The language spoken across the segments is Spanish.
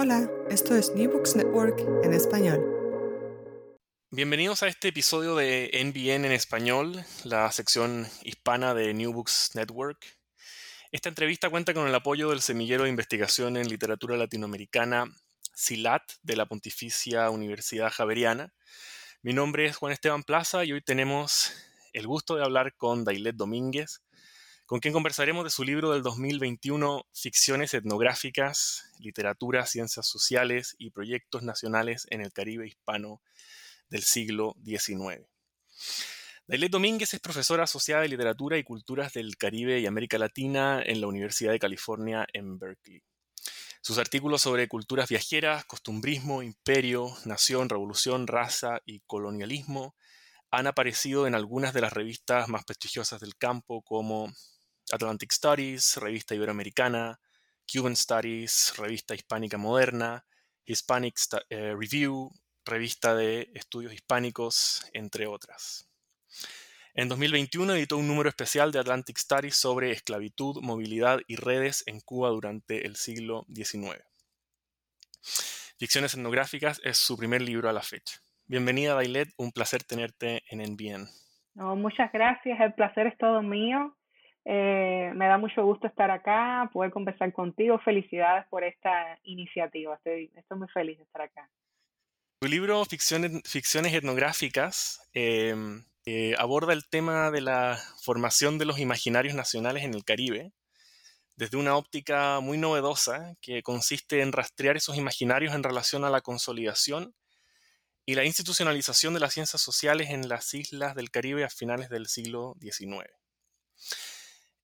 Hola, esto es New Books Network en español. Bienvenidos a este episodio de NBN en español, la sección hispana de New Books Network. Esta entrevista cuenta con el apoyo del Semillero de Investigación en Literatura Latinoamericana, SILAT, de la Pontificia Universidad Javeriana. Mi nombre es Juan Esteban Plaza y hoy tenemos el gusto de hablar con Dailet Domínguez, con quien conversaremos de su libro del 2021, Ficciones etnográficas, literatura, ciencias sociales y proyectos nacionales en el Caribe hispano del siglo XIX. Dailet Domínguez es profesora asociada de Literatura y Culturas del Caribe y América Latina en la Universidad de California en Berkeley. Sus artículos sobre culturas viajeras, costumbrismo, imperio, nación, revolución, raza y colonialismo han aparecido en algunas de las revistas más prestigiosas del campo como Atlantic Studies, Revista Iberoamericana, Cuban Studies, Revista Hispánica Moderna, Hispanic eh, Review, Revista de Estudios Hispánicos, entre otras. En 2021 editó un número especial de Atlantic Studies sobre esclavitud, movilidad y redes en Cuba durante el siglo XIX. Ficciones etnográficas es su primer libro a la fecha. Bienvenida, Dailet, un placer tenerte en NBN. No, muchas gracias, el placer es todo mío. Eh, me da mucho gusto estar acá, poder conversar contigo. Felicidades por esta iniciativa. Estoy, estoy muy feliz de estar acá. Tu libro Ficciones, Ficciones Etnográficas em, eh, aborda el tema de la formación de los imaginarios nacionales en el Caribe desde una óptica muy novedosa que consiste en rastrear esos imaginarios en relación a la consolidación y la institucionalización de las ciencias sociales en las islas del Caribe a finales del siglo XIX.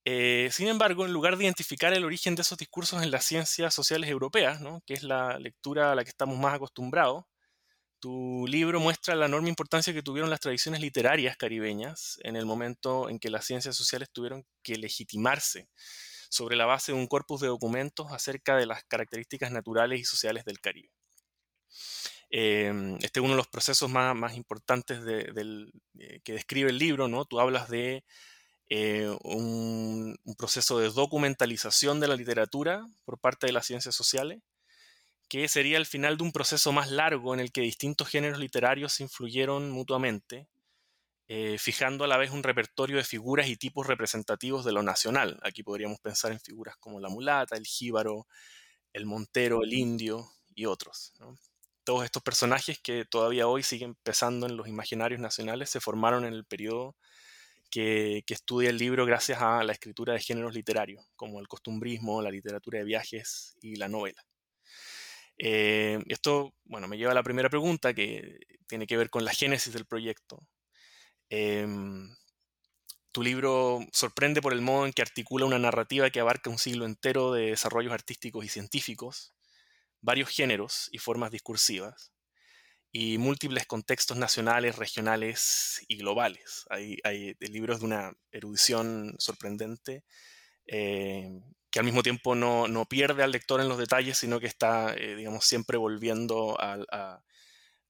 Eh, sin embargo, en lugar de identificar el origen de esos discursos en las ciencias sociales europeas, que es la lectura a la que estamos más acostumbrados, tu libro muestra la enorme importancia que tuvieron las tradiciones literarias caribeñas en el momento en que las ciencias sociales tuvieron que legitimarse sobre la base de un corpus de documentos acerca de las características naturales y sociales del Caribe. Em, este es uno de los procesos más, importantes eh, que describe el libro. Tú hablas de eh, un, proceso de documentalización de la literatura por parte de las ciencias sociales, que sería el final de un proceso más largo en el que distintos géneros literarios se influyeron mutuamente, eh, fijando a la vez un repertorio de figuras y tipos representativos de lo nacional. Aquí podríamos pensar en figuras como la mulata, el jíbaro, el montero, el indio y otros. Todos estos personajes que todavía hoy siguen pesando en los imaginarios nacionales se formaron en el periodo que, estudia el libro gracias a la escritura de géneros literarios, como el costumbrismo, la literatura de viajes y la novela. Eh, esto, bueno, me lleva a la primera pregunta que tiene que ver con la génesis del proyecto. Em, tu libro sorprende por el modo en que articula una narrativa que abarca un siglo entero de desarrollos artísticos y científicos, varios géneros y formas discursivas, y múltiples contextos nacionales, regionales y globales. Hay, hay libros de una erudición sorprendente eh, que al mismo tiempo no, no, pierde al lector en los detalles, sino que está, eh, digamos, siempre volviendo al, a,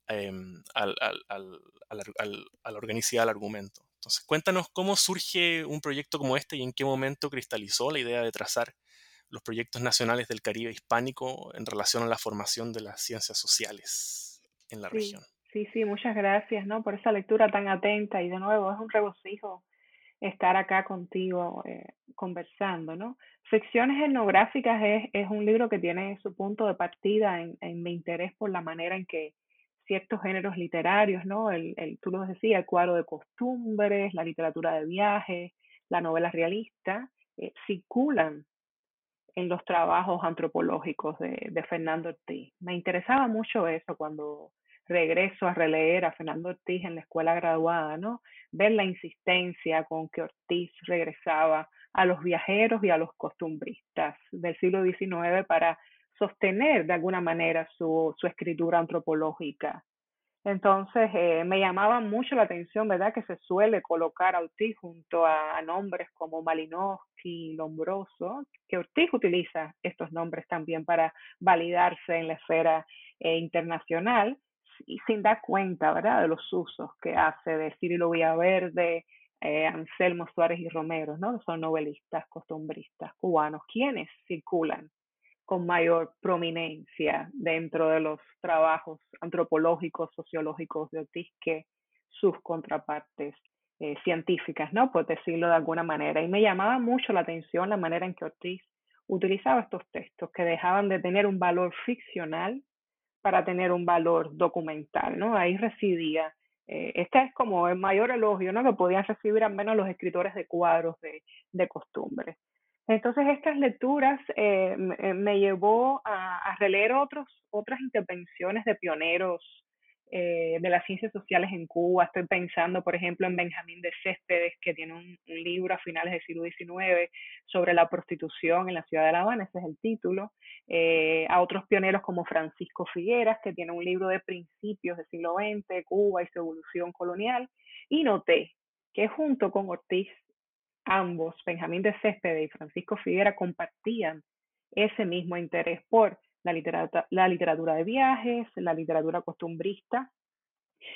em, al, al, a la organicidad del argumento. Entonces, cuéntanos cómo surge un proyecto como este y en qué momento cristalizó la idea de trazar los proyectos nacionales del Caribe hispánico en relación a la formación de las ciencias sociales en la región. Sí, sí, muchas gracias ¿no? por esa lectura tan atenta y de nuevo es un regocijo estar acá contigo eh, conversando, ¿no? Ficciones etnográficas es, es, un libro que tiene su punto de partida en, en, mi interés por la manera en que ciertos géneros literarios, ¿no? El, el, tú lo decías, el cuadro de costumbres, la literatura de viajes, la novela realista, eh, circulan en los trabajos antropológicos de, de Fernando Ortiz. Me interesaba mucho eso cuando regreso a releer a Fernando Ortiz en la escuela graduada, ¿no? Ver la insistencia con que Ortiz regresaba a los viajeros y a los costumbristas del siglo XIX para sostener de alguna manera su, su escritura antropológica. Entonces eh, me llamaba mucho la atención, ¿verdad? Que se suele colocar a Ortiz junto a, nombres como Malinowski, Lombroso, que Ortiz utiliza estos nombres también para validarse en la esfera eh, internacional y sin dar cuenta, ¿verdad? De los usos que hace de Cirilo Villaverde, eh, Anselmo Suárez y Romero, ¿no? Son novelistas, costumbristas cubanos, quienes circulan con mayor prominencia dentro de los trabajos antropológicos, sociológicos de Ortiz que sus contrapartes eh, científicas, ¿no? Por decirlo de alguna manera. Y me llamaba mucho la atención la manera en que Ortiz utilizaba estos textos que dejaban de tener un valor ficcional para tener un valor documental, ¿no? Ahí residía. Eh, este es como el mayor elogio, ¿no? Que podían recibir al menos los escritores de cuadros de, de costumbres. Entonces estas lecturas eh, me, me, llevó a, a, releer otros, otras intervenciones de pioneros eh, de las ciencias sociales en Cuba. Estoy pensando, por ejemplo, en Benjamín de Céspedes, que tiene un, libro a finales del siglo XIX sobre la prostitución en la ciudad de La Habana, ese es el título. Eh, a otros pioneros como Francisco Figueras, que tiene un libro de principios del siglo XX, Cuba y su evolución colonial. Y noté que junto con Ortiz ambos, Benjamín de Céspedes y Francisco Figuera, compartían ese mismo interés por la literatura, de viajes, la literatura costumbrista,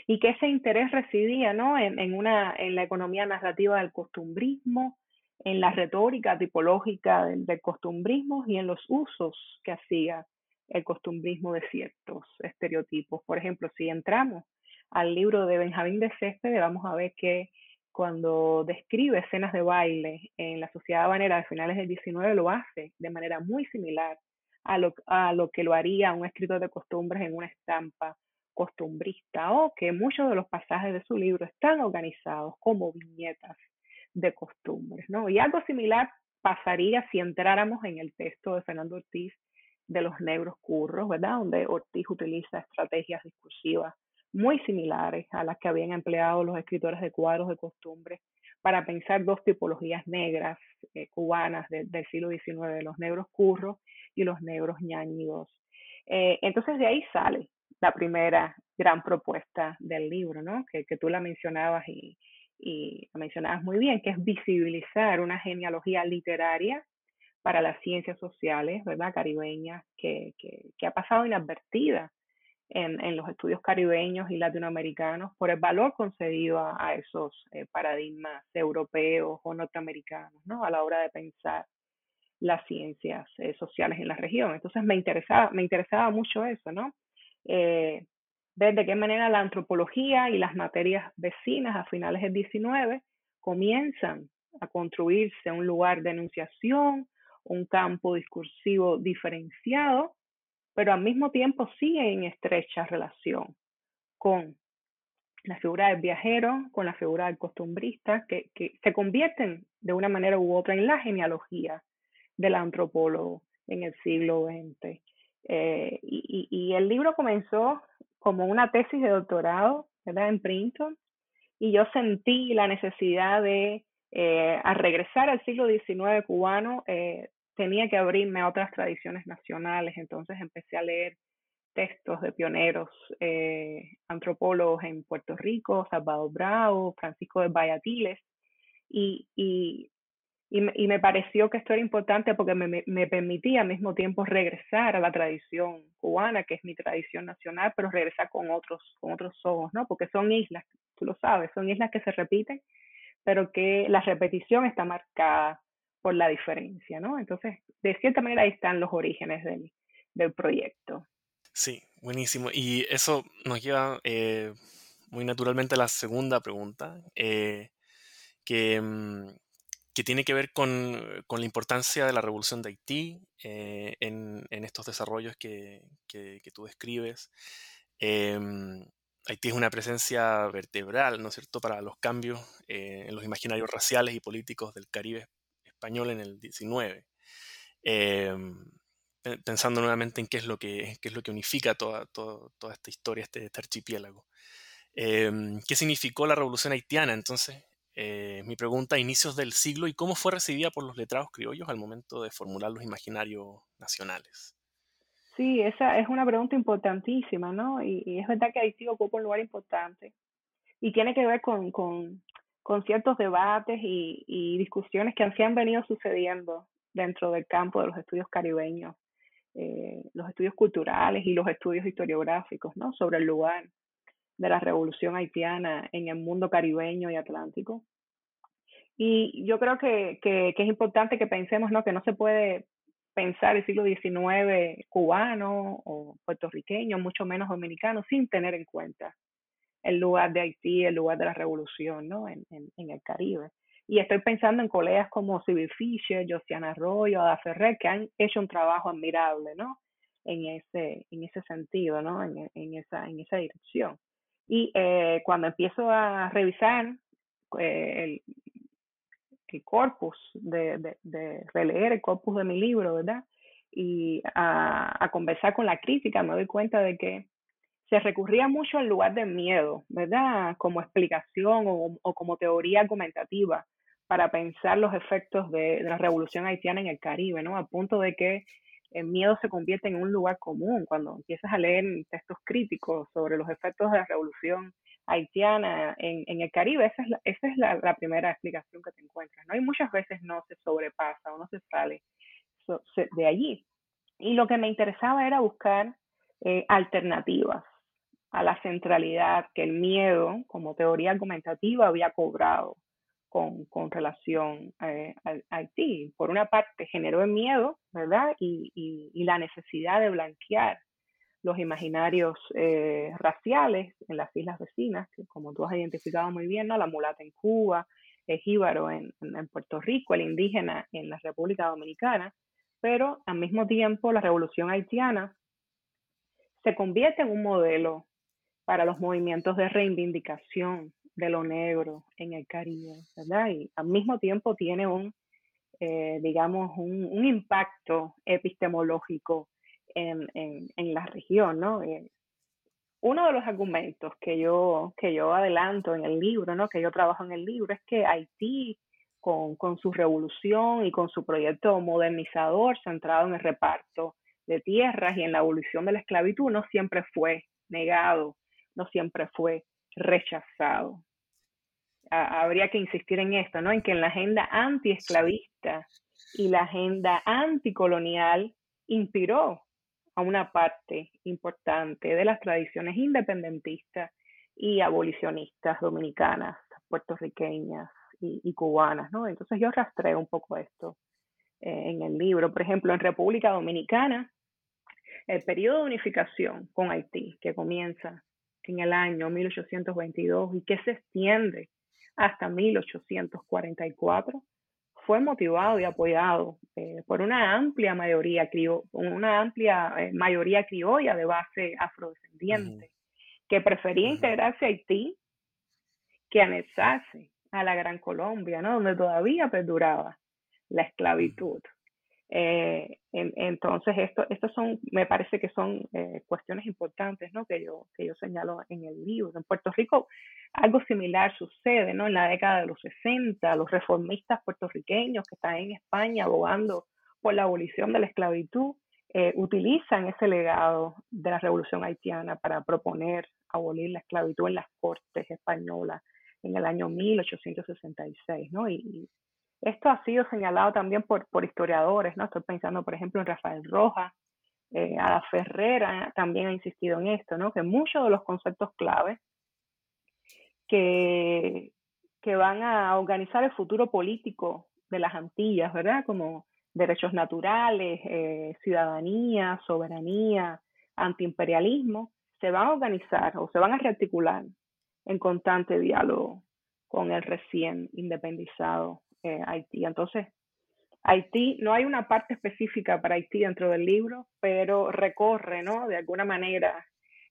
y que ese interés residía ¿no? en la economía narrativa del costumbrismo, en la retórica tipológica del, del costumbrismo y en los usos que hacía el costumbrismo de ciertos estereotipos. Por ejemplo, si entramos al libro de Benjamín de Céspedes, vamos a ver que cuando describe escenas de baile en la sociedad habanera de finales del 19, lo hace de manera muy similar a lo, a lo que lo haría un escritor de costumbres en una estampa costumbrista o que muchos de los pasajes de su libro están organizados como viñetas de costumbres, ¿no? Y algo similar pasaría si entráramos en el texto de Fernando Ortiz de los negros curros, ¿verdad? Donde Ortiz utiliza estrategias discursivas muy similares a las que habían empleado los escritores de cuadros de costumbre para pensar dos tipologías negras eh, cubanas de, del siglo XIX, los negros curros y los negros ñañigos. Eh, entonces de ahí sale la primera gran propuesta del libro, ¿no? que, que tú la mencionabas y, y la mencionabas muy bien, que es visibilizar una genealogía literaria para las ciencias sociales, ¿verdad? Caribeñas, que, que ha pasado inadvertida en, en, los estudios caribeños y latinoamericanos por el valor concedido a, esos eh, paradigmas europeos o norteamericanos, ¿no? A la hora de pensar las ciencias eh, sociales en la región. Entonces me interesaba, me interesaba mucho eso, ¿no? Eh, ver de qué manera la antropología y las materias vecinas a finales del 19 comienzan a construirse un lugar de enunciación, un campo discursivo diferenciado pero al mismo tiempo sigue en estrecha relación con la figura del viajero, con la figura del costumbrista, que, se convierten de una manera u otra en la genealogía del antropólogo en el siglo XX. Eh, y, y, el libro comenzó como una tesis de doctorado, ¿verdad? En Princeton, y yo sentí la necesidad de, eh, al regresar al siglo XIX cubano, eh, tenía que abrirme a otras tradiciones nacionales, entonces empecé a leer textos de pioneros eh, antropólogos en Puerto Rico, Salvador Bravo, Francisco de y, y me, y me pareció que esto era importante porque me, me, permitía al mismo tiempo regresar a la tradición cubana, que es mi tradición nacional, pero regresar con otros, con otros ojos, ¿no? Porque son islas, tú lo sabes, son islas que se repiten, pero que la repetición está marcada por la diferencia, ¿no? Entonces, de cierta manera ahí están los orígenes del, del proyecto. Sí, buenísimo. Y eso nos lleva eh, muy naturalmente a la segunda pregunta, eh, que, mm, que, tiene que ver con, con, la importancia de la revolución de Haití eh, en, en, estos desarrollos que, que, que tú describes. Em, Haití es una presencia vertebral, ¿no es cierto?, para los cambios en los imaginarios raciales y políticos del Caribe español en el 19 pensando nuevamente en qué es lo que, qué es lo que unifica toda, toda, esta historia, este, este archipiélago. Em, ¿Qué significó la revolución haitiana? Entonces, eh, mi pregunta a inicios del siglo y cómo fue recibida por los letrados criollos al momento de formular los imaginarios nacionales. Sí, esa es una pregunta importantísima, ¿no? Y, es verdad que Haití ocupa un lugar importante y tiene que ver con, con, con ciertos debates y, y, discusiones que se han venido sucediendo dentro del campo de los estudios caribeños eh, los estudios culturales y los estudios historiográficos ¿no? sobre el lugar de la revolución haitiana en el mundo caribeño y atlántico. Y yo creo que, que, es importante que pensemos ¿no? que no se puede pensar el siglo XIX cubano o puertorriqueño, mucho menos dominicano, sin tener en cuenta el lugar de Haití, el lugar de la revolución ¿no? en, en el Caribe. Y estoy pensando en colegas como Civil Fisher, Josiana Arroyo, Ada Ferrer, que han hecho un trabajo admirable, ¿no? En ese, en ese sentido, ¿no? En, en esa, en esa dirección. Y eh, cuando empiezo a revisar eh, el, corpus, de, de, releer el corpus de mi libro, ¿verdad? Y a conversar con la crítica, me doy cuenta de que se recurría mucho al lugar del miedo, ¿verdad? Como explicación o, como teoría argumentativa para pensar los efectos de, la revolución haitiana en el Caribe, ¿no? Al punto de que el miedo se convierte en un lugar común. Cuando empiezas a leer textos críticos sobre los efectos de la revolución haitiana en, el Caribe, esa es, la, esa es la, primera explicación que te encuentras, ¿no? Y muchas veces no se sobrepasa o no se sale de allí. Y lo que me interesaba era buscar eh, alternativas a la centralidad que el miedo como teoría argumentativa había cobrado con, con relación eh, a, Haití. Por una parte, generó el miedo, ¿verdad? Y, y, la necesidad de blanquear los imaginarios eh, raciales en las islas vecinas, que como tú has identificado muy bien, ¿no? La mulata en Cuba, el jíbaro en, en Puerto Rico, el indígena en la República Dominicana, pero al mismo tiempo la revolución haitiana se convierte en un modelo para los movimientos de reivindicación de lo negro en el Caribe, ¿verdad? Y al mismo tiempo tiene un, eh, digamos, un, impacto epistemológico en, en, la región, ¿no? Eh, uno de los argumentos que yo, que yo adelanto en el libro, ¿no? Que yo trabajo en el libro, es que Haití, con, con su revolución y con su proyecto modernizador centrado en el reparto de tierras y en la abolición de la esclavitud, no siempre fue negado, no siempre fue rechazado habría que insistir en esto, ¿no? En que en la agenda antiesclavista y la agenda anticolonial inspiró a una parte importante de las tradiciones independentistas y abolicionistas dominicanas, puertorriqueñas y, cubanas, ¿no? Entonces yo rastreo un poco esto eh, en el libro. Por ejemplo, en República Dominicana, el periodo de unificación con Haití, que comienza en el año 1822 y que se extiende hasta 1844, fue motivado y apoyado eh, por una amplia mayoría, una amplia eh, mayoría criolla de base afrodescendiente, que prefería integrarse a Haití que anexarse a la Gran Colombia, ¿no? donde todavía perduraba la esclavitud. Eh, entonces, esto, estos son, me parece que son eh, cuestiones importantes, ¿no? Que yo, que yo señalo en el libro. En Puerto Rico algo similar sucede, ¿no? En la década de los 60, los reformistas puertorriqueños que están en España abogando por la abolición de la esclavitud, eh, utilizan ese legado de la revolución haitiana para proponer abolir la esclavitud en las cortes españolas en el año 1866, ¿no? Y, Esto ha sido señalado también por, historiadores, ¿no? Estoy pensando, por ejemplo, en Rafael Rojas, eh, Ada Ferrera también ha insistido en esto, ¿no? Que muchos de los conceptos claves que, que van a organizar el futuro político de las Antillas, ¿verdad? Como derechos naturales, eh, ciudadanía, soberanía, antiimperialismo, se van a organizar o se van a rearticular en constante diálogo con el recién independizado eh, Haití. Entonces, Haití, no hay una parte específica para Haití dentro del libro, pero recorre, ¿no? De alguna manera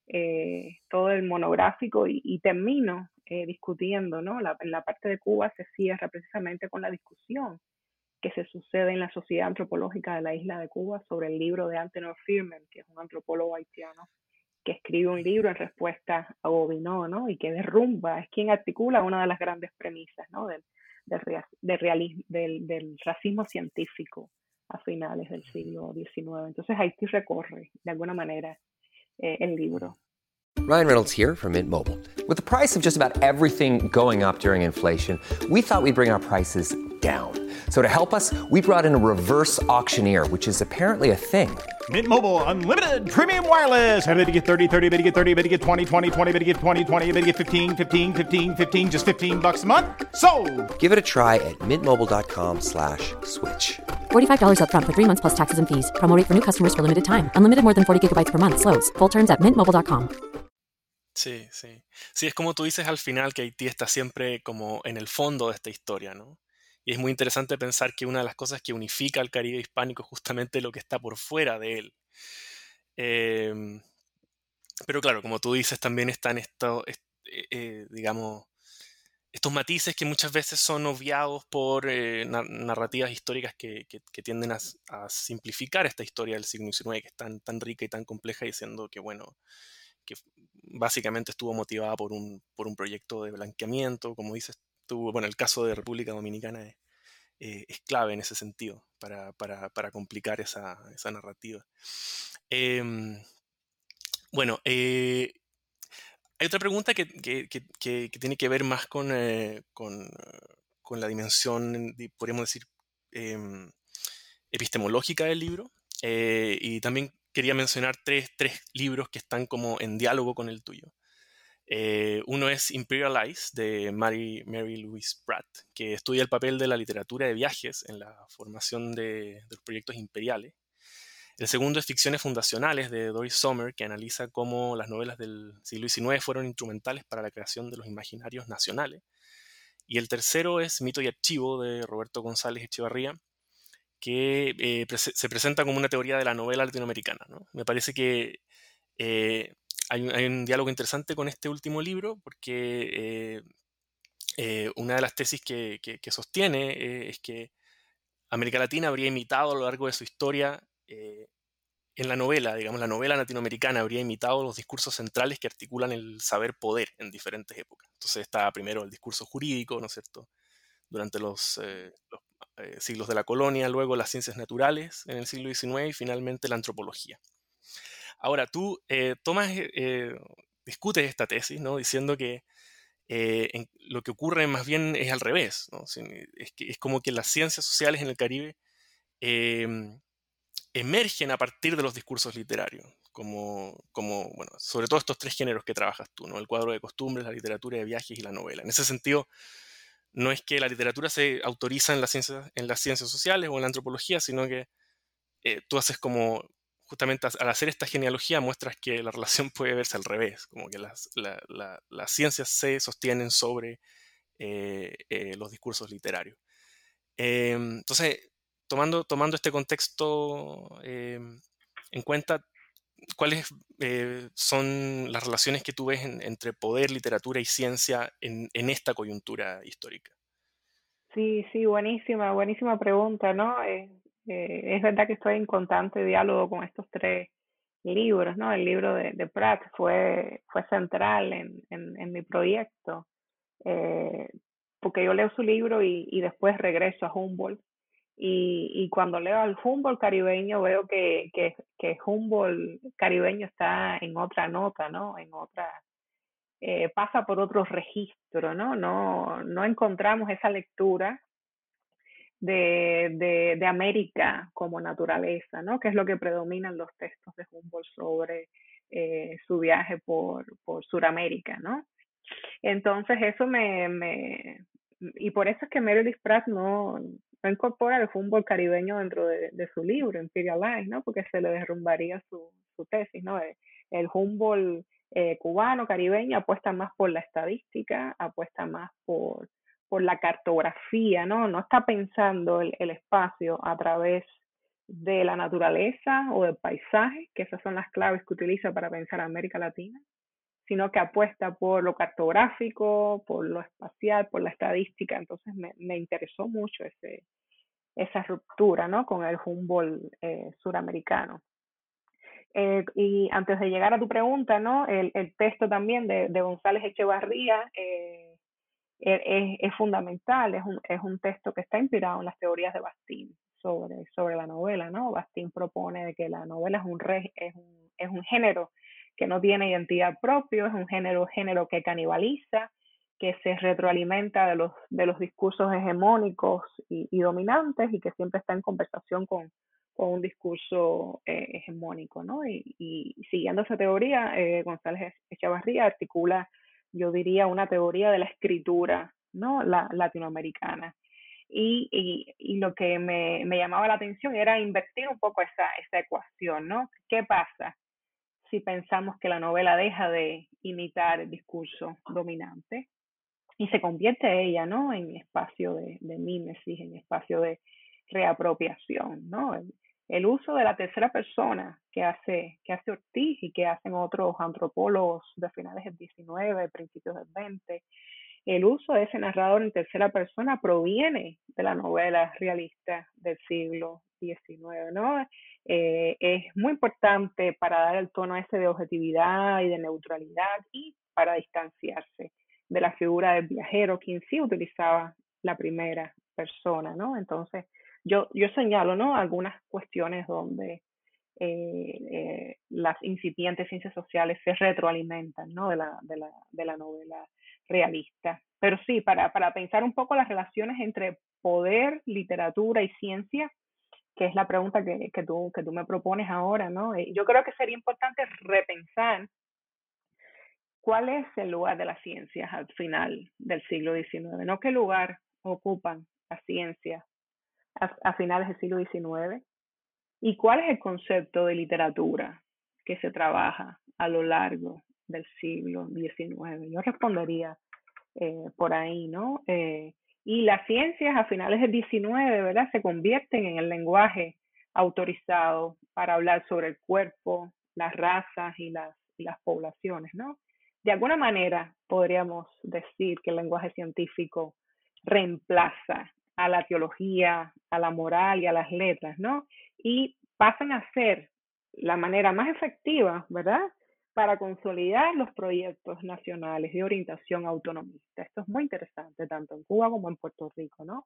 eh, todo el monográfico y, termino eh, discutiendo, ¿no? En la parte de Cuba se cierra precisamente con la discusión que se sucede en la Sociedad Antropológica de la Isla de Cuba sobre el libro de Antenor Firman, que es un antropólogo haitiano que escribe un libro en respuesta a Gobineau, ¿no? Y que derrumba, es quien articula una de las grandes premisas, ¿no? Del, realismo, del, del racismo científico a finales del siglo XIX. Entonces Haití recorre, de alguna manera, eh, el libro. Ryan Reynolds here from Mint Mobile. With the price of just about everything going up during inflation, we thought we'd bring our prices down. So to help us, we brought in a reverse auctioneer, which is apparently a thing. Mint Mobile unlimited premium wireless. Have to get 30, 30, bit to get 30, bit to get 20, 20, 20, bit to get 20, 20, bit to get 15, 15, 15, 15 just 15 bucks a month. So, Give it a try at mintmobile.com/switch. slash $45 up front for 3 months plus taxes and fees. Promo for new customers for limited time. Unlimited more than 40 gigabytes per month slows. Full terms at mintmobile.com. Sí, sí. Sí, es como tú dices al final que Haití está siempre como en el fondo de esta historia, ¿no? Y es muy interesante pensar que una de las cosas que unifica al Caribe hispánico es justamente lo que está por fuera de él. Em, pero claro, como tú dices, también están estos, eh, eh, digamos, estos matices que muchas veces son obviados por eh, narrativas históricas que, tienden a, simplificar esta historia del siglo XIX, que es tan, tan rica y tan compleja, diciendo que, bueno, que básicamente estuvo motivada por un, por un proyecto de blanqueamiento, como dices bueno, el caso de República Dominicana eh, es, clave en ese sentido para, complicar esa, narrativa. Em, bueno, eh, hay otra pregunta que, tiene que ver más con, eh, con, la dimensión, podríamos decir, em, epistemológica del libro. y también quería mencionar tres, tres libros que están como en diálogo con el tuyo. Eh, uno es Imperialize de Mary, Mary Louise Pratt, que estudia el papel de la literatura de viajes en la formación de, los proyectos imperiales. El segundo es Ficciones Fundacionales de Doris Sommer, que analiza cómo las novelas del siglo XIX fueron instrumentales para la creación de los imaginarios nacionales. Y el tercero es Mito y Archivo de Roberto González Echevarría, que eh, se presenta como una teoría de la novela latinoamericana. Me parece que eh, hay, un diálogo interesante con este último libro porque eh, eh, una de las tesis que, sostiene es que América Latina habría imitado a lo largo de su historia en la novela, digamos, la novela latinoamericana habría imitado los discursos centrales que articulan el saber poder en diferentes épocas. Entonces está primero el discurso jurídico, ¿no es cierto? Durante los, siglos de la colonia, luego las ciencias naturales en el siglo XIX y finalmente la antropología. Ahora, tú eh, tomas, eh, eh, discutes esta tesis, ¿no? Diciendo que lo que ocurre más bien es al revés, ¿no? Es, que, es como que las ciencias sociales en el Caribe em, emergen a partir de los discursos literarios, como, como, bueno, sobre todo estos tres géneros que trabajas tú, ¿no? El cuadro de costumbres, la literatura de viajes y la novela. En ese sentido, no es que la literatura se autoriza en las ciencias, en las ciencias sociales o en la antropología, sino que tú haces como justamente al hacer esta genealogía muestras que la relación puede verse al revés, como que las, ciencias se sostienen sobre eh, eh, los discursos literarios. Em, entonces, tomando, tomando este contexto em, en cuenta, ¿cuáles eh, son las relaciones que tú ves entre poder, literatura y ciencia en, en, esta coyuntura histórica? Sí, sí, buenísima, buenísima pregunta, ¿no? Eh, es verdad que estoy en constante diálogo con estos tres libros, ¿no? El libro de, de Pratt fue, fue central en, en, mi proyecto, eh, porque yo leo su libro y, y después regreso a Humboldt. Y, y, cuando leo al Humboldt caribeño veo que, que, que Humboldt caribeño está en otra nota, ¿no? En otra, eh, pasa por otro registro, ¿no? No, no encontramos esa lectura de, de, de, América como naturaleza, ¿no? Que es lo que predomina en los textos de Humboldt sobre eh, su viaje por, por Sudamérica, ¿no? Entonces eso me, me, y por eso es que Meredith Pratt no, no incorpora el Humboldt caribeño dentro de, de, su libro, Imperial Life, ¿no? Porque se le derrumbaría su, su tesis, ¿no? El, el Humboldt eh, cubano, caribeño, apuesta más por la estadística, apuesta más por, por la cartografía, ¿no? No está pensando el, el, espacio a través de la naturaleza o del paisaje, que esas son las claves que utiliza para pensar América Latina, sino que apuesta por lo cartográfico, por lo espacial, por la estadística. Entonces me, interesó mucho ese, esa ruptura, ¿no? Con el Humboldt eh, suramericano. Eh, y antes de llegar a tu pregunta, ¿no? El, texto también de, de González Echevarría eh, es, es, fundamental, es un, es un texto que está inspirado en las teorías de Bastín sobre, sobre la novela, ¿no? Bastín propone de que la novela es un, re, es un, es un género que no tiene identidad propia, es un género, género que canibaliza, que se retroalimenta de los, de los discursos hegemónicos y, y dominantes y que siempre está en conversación con, con un discurso eh, hegemónico, ¿no? Y, y, siguiendo esa teoría, eh, González Echavarría articula, yo diría, una teoría de la escritura, ¿no? La, latinoamericana. Y, y, y, lo que me, me, llamaba la atención era invertir un poco esa, esa ecuación, ¿no? ¿Qué pasa si pensamos que la novela deja de imitar el discurso dominante y se convierte ella, ¿no? En espacio de, de mímesis, en espacio de reapropiación, ¿no? Uso de la tercera persona que hace, que hace Ortiz y que hacen otros antropólogos de finales del 19, principios del 20, el uso de ese narrador en tercera persona proviene de la novela realista del siglo XIX, ¿no? Eh, es muy importante para dar el tono ese de objetividad y de neutralidad y para distanciarse de la figura del viajero, quien sí utilizaba la primera persona, ¿no? Entonces, yo, yo señalo ¿no? algunas cuestiones donde eh, eh, las incipientes ciencias sociales se retroalimentan ¿no? de, la, de, la, de la novela realista. Pero sí, para, para pensar un poco las relaciones entre poder, literatura y ciencia, que es la pregunta que, que, tú, que tú me propones ahora, ¿no? Eh, yo creo que sería importante repensar cuál es el lugar de las ciencias al final del siglo XIX, no qué lugar ocupan las ciencias a, finales del siglo XIX? ¿Y cuál es el concepto de literatura que se trabaja a lo largo del siglo XIX? Yo respondería eh, por ahí, ¿no? Eh, y las ciencias a finales del XIX, ¿verdad? Se convierten en el lenguaje autorizado para hablar sobre el cuerpo, las razas y las, y las poblaciones, ¿no? De alguna manera podríamos decir que el lenguaje científico reemplaza a la teología, a la moral y a las letras, ¿no? Y pasan a ser la manera más efectiva, ¿verdad? Para consolidar los proyectos nacionales de orientación autonomista. Esto es muy interesante, tanto en Cuba como en Puerto Rico, ¿no?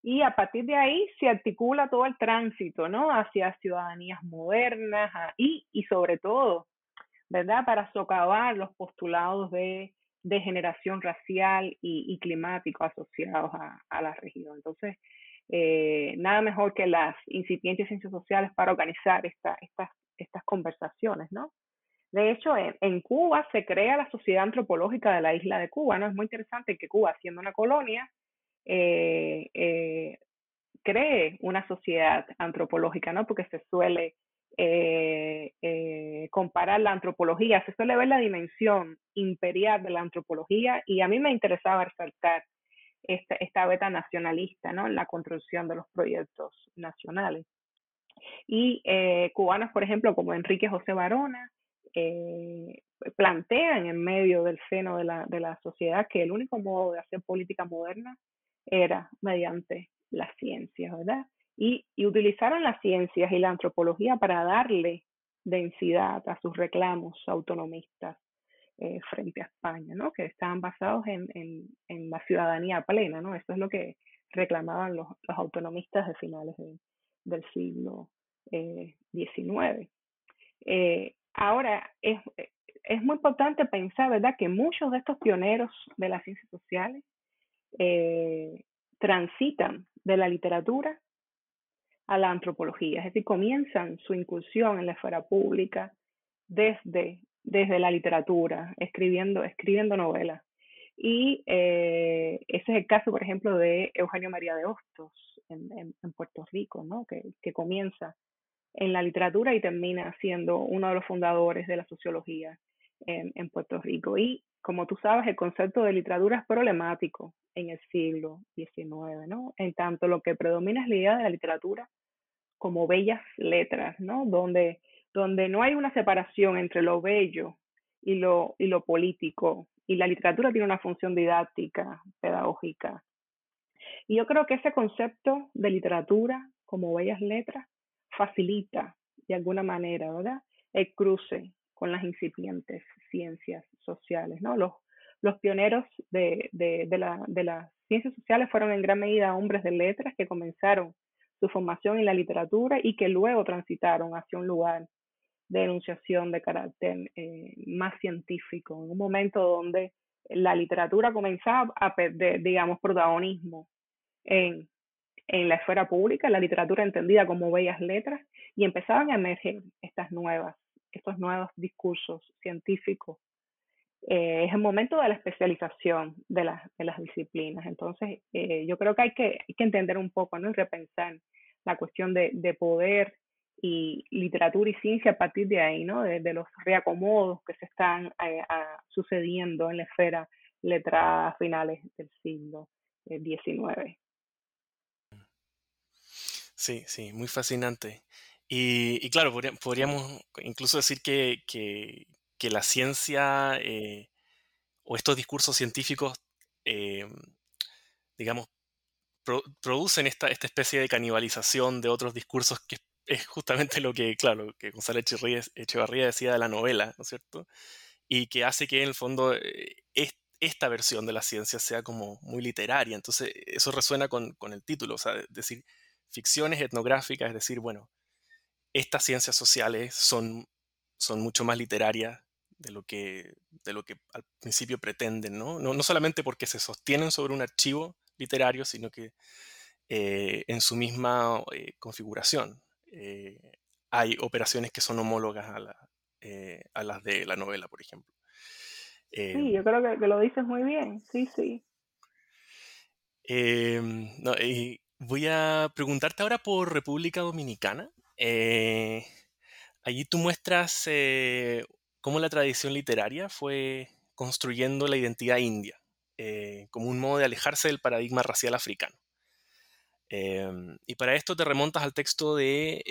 Y a partir de ahí se articula todo el tránsito, ¿no? Hacia ciudadanías modernas y, y sobre todo, ¿verdad? Para socavar los postulados de de generación racial y, y climático asociados a, a, la región. Entonces, eh, nada mejor que las incipientes ciencias sociales para organizar esta, estas, estas conversaciones, ¿no? De hecho, en, en, Cuba se crea la Sociedad Antropológica de la isla de Cuba, ¿no? Es muy interesante que Cuba, siendo una colonia, eh, eh, cree una sociedad antropológica, ¿no? Porque se suele eh, eh, comparar la antropología, se suele ver la dimensión imperial de la antropología y a mí me interesaba resaltar esta, esta beta nacionalista ¿no? en la construcción de los proyectos nacionales. Y eh, cubanos, por ejemplo, como Enrique José Barona, eh, plantean en medio del seno de la, de la sociedad que el único modo de hacer política moderna era mediante las ciencias, ¿verdad? Y, utilizaron las ciencias y la antropología para darle densidad a sus reclamos autonomistas eh, frente a España, ¿no? que estaban basados en, en, la ciudadanía plena. ¿no? Eso es lo que reclamaban los, los autonomistas de finales de, del siglo eh, XIX. Eh, ahora, es, es muy importante pensar, ¿verdad?, que muchos de estos pioneros de las ciencias sociales eh, transitan de la literatura a la antropología, es decir, comienzan su incursión en la esfera pública desde, desde la literatura, escribiendo, escribiendo novelas. Y eh, ese es el caso, por ejemplo, de Eugenio María de Hostos en, Puerto Rico, ¿no? que, que comienza en la literatura y termina siendo uno de los fundadores de la sociología en, en, Puerto Rico. Y como tú sabes, el concepto de literatura es problemático en el siglo XIX, ¿no? En tanto lo que predomina es la idea de la literatura como bellas letras, ¿no? Donde, donde no hay una separación entre lo bello y lo, y lo político. Y la literatura tiene una función didáctica, pedagógica. Y yo creo que ese concepto de literatura como bellas letras facilita de alguna manera, ¿verdad? El cruce con las incipientes ciencias sociales, ¿no? Los, los pioneros de, de, la, de las ciencias sociales fueron en gran medida hombres de letras que comenzaron su formación en la literatura y que luego transitaron hacia un lugar de enunciación de carácter eh, más científico, en un momento donde la literatura comenzaba a perder, digamos, protagonismo en, en la esfera pública, la literatura entendida como bellas letras, y empezaban a emerger estas nuevas, estos nuevos discursos científicos. Eh, es el momento de la especialización de, las de las disciplinas. Entonces, eh, yo creo que hay, que hay que entender un poco ¿no? y repensar la cuestión de, de poder y literatura y ciencia a partir de ahí, ¿no? De, los reacomodos que se están eh, sucediendo en la esfera letrada a finales del siglo XIX. Sí, sí, muy fascinante. Y, claro, podríamos incluso decir que, la ciencia eh, o estos discursos científicos, eh, digamos, producen esta, esta especie de canibalización de otros discursos que es justamente lo que, claro, que Gonzalo Echevarría decía de la novela, ¿no es cierto? Y que hace que en el fondo eh, esta versión de la ciencia sea como muy literaria. Entonces, eso resuena con, con el título, o sea, decir, ficciones etnográficas, es decir, bueno, estas ciencias sociales son, son mucho más literarias de lo, que, de lo que al principio pretenden, ¿no? No, solamente porque se sostienen sobre un archivo literario, sino que eh, en su misma eh, configuración eh, hay operaciones que son homólogas a, a, las de la novela, por ejemplo. sí, yo creo que, lo dices muy bien, sí, sí. Em, no, Voy a preguntarte ahora por República Dominicana. Allí tú muestras cómo la tradición literaria fue construyendo la identidad india, eh, como un modo de alejarse del paradigma racial africano. Em, y para esto te remontas al texto de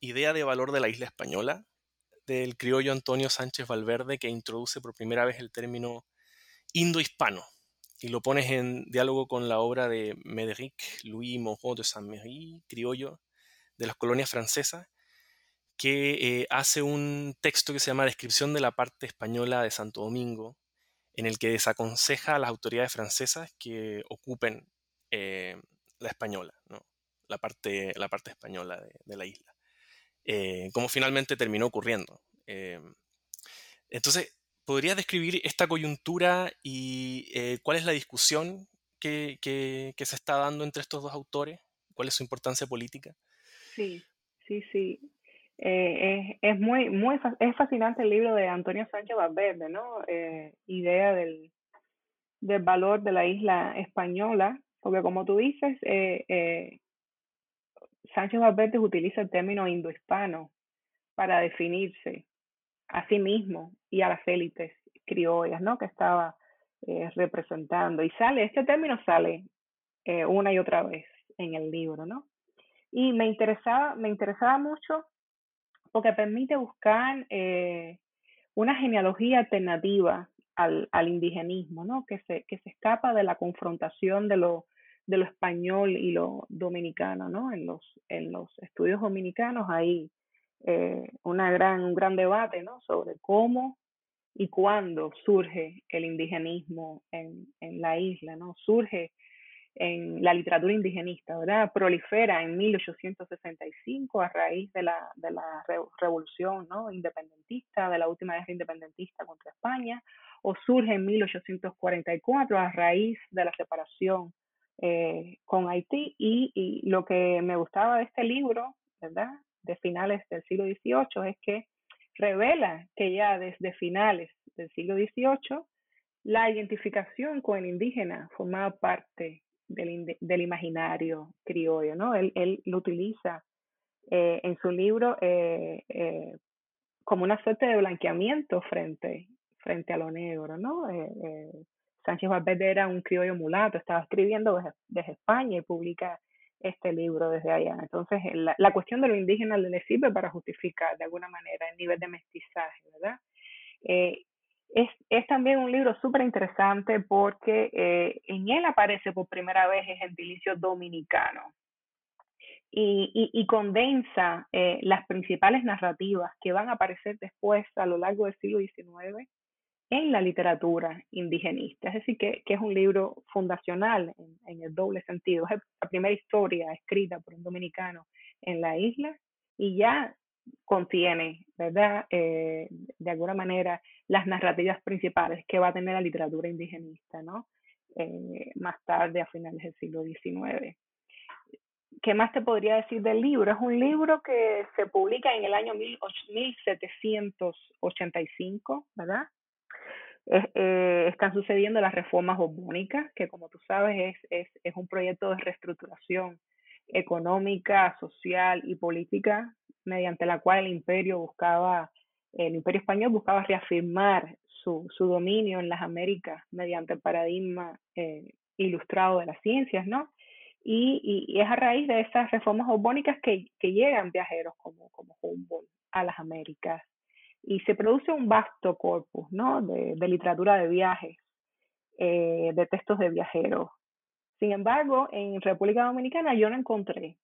Idea de Valor de la Isla Española, del criollo Antonio Sánchez Valverde, que introduce por primera vez el término indo-hispano y lo pones en diálogo con la obra de Médéric Louis Moreau de Saint-Méry, criollo de las colonias francesas, que eh, hace un texto que se llama Descripción de la parte española de Santo Domingo, en el que desaconseja a las autoridades francesas que ocupen eh, la española, la, parte, la parte española de, la isla, eh, como finalmente terminó ocurriendo. entonces, ¿Podrías describir esta coyuntura y eh, cuál es la discusión que, que, se está dando entre estos dos autores? ¿Cuál es su importancia política? Sí, sí, sí. Eh, es, muy, muy es fascinante el libro de Antonio Sánchez Valverde, ¿no? Eh, idea del, del valor de la isla española, porque como tú dices, Sánchez Valverde utiliza el término indohispano para definirse a sí mismo y a las élites criollas, ¿no? Que estaba eh, representando. Y sale, este término sale eh, una y otra vez en el libro, ¿no? Y me interesaba, me interesaba mucho porque permite buscar eh, una genealogía alternativa al, indigenismo, ¿no? Que se, que se escapa de la confrontación de lo, de lo español y lo dominicano, ¿no? En los, en los estudios dominicanos hay eh, una gran, un gran debate ¿no? sobre cómo y cuándo surge el indigenismo en, en la isla, ¿no? Surge en la literatura indigenista, ¿verdad? Prolifera en 1865 a raíz de la, de la revolución ¿no? independentista, de la última guerra independentista contra España, o surge en 1844 a raíz de la separación eh, con Haití y, y, lo que me gustaba de este libro, ¿verdad? De finales del siglo XVIII es que revela que ya desde finales del siglo XVIII la identificación con el indígena formaba parte del, del imaginario criollo, ¿no? Él, él lo utiliza eh, en su libro eh, eh, como una suerte de blanqueamiento frente, frente a lo negro, ¿no? Sánchez Valverde era un criollo mulato, estaba escribiendo desde, España y publica este libro desde allá. Entonces, la, la, cuestión de lo indígena le sirve para justificar de alguna manera el nivel de mestizaje, ¿verdad? Es, también un libro súper interesante porque en él aparece por primera vez el gentilicio dominicano y, condensa eh, las principales narrativas que van a aparecer después a lo largo del siglo XIX en la literatura indigenista. Es decir, que, es un libro fundacional en, el doble sentido. Es la primera historia escrita por un dominicano en la isla y ya contiene, ¿verdad? Eh, de alguna manera, las narrativas principales que va a tener la literatura indigenista, ¿no? Eh, más tarde, a finales del siglo XIX. ¿Qué más te podría decir del libro? Es un libro que se publica en el año 1785, ¿verdad? Eh, están sucediendo las reformas borbónicas, que como tú sabes es, es, es un proyecto de reestructuración económica, social y política, mediante la cual el imperio buscaba, el imperio español buscaba reafirmar su, su dominio en las Américas mediante el paradigma eh, ilustrado de las ciencias, ¿no? Y, y, es a raíz de esas reformas borbónicas que, que llegan viajeros como, como Humboldt a las Américas. Y se produce un vasto corpus ¿no? de, de literatura de viajes, eh, de textos de viajeros. Sin embargo, en República Dominicana yo no encontré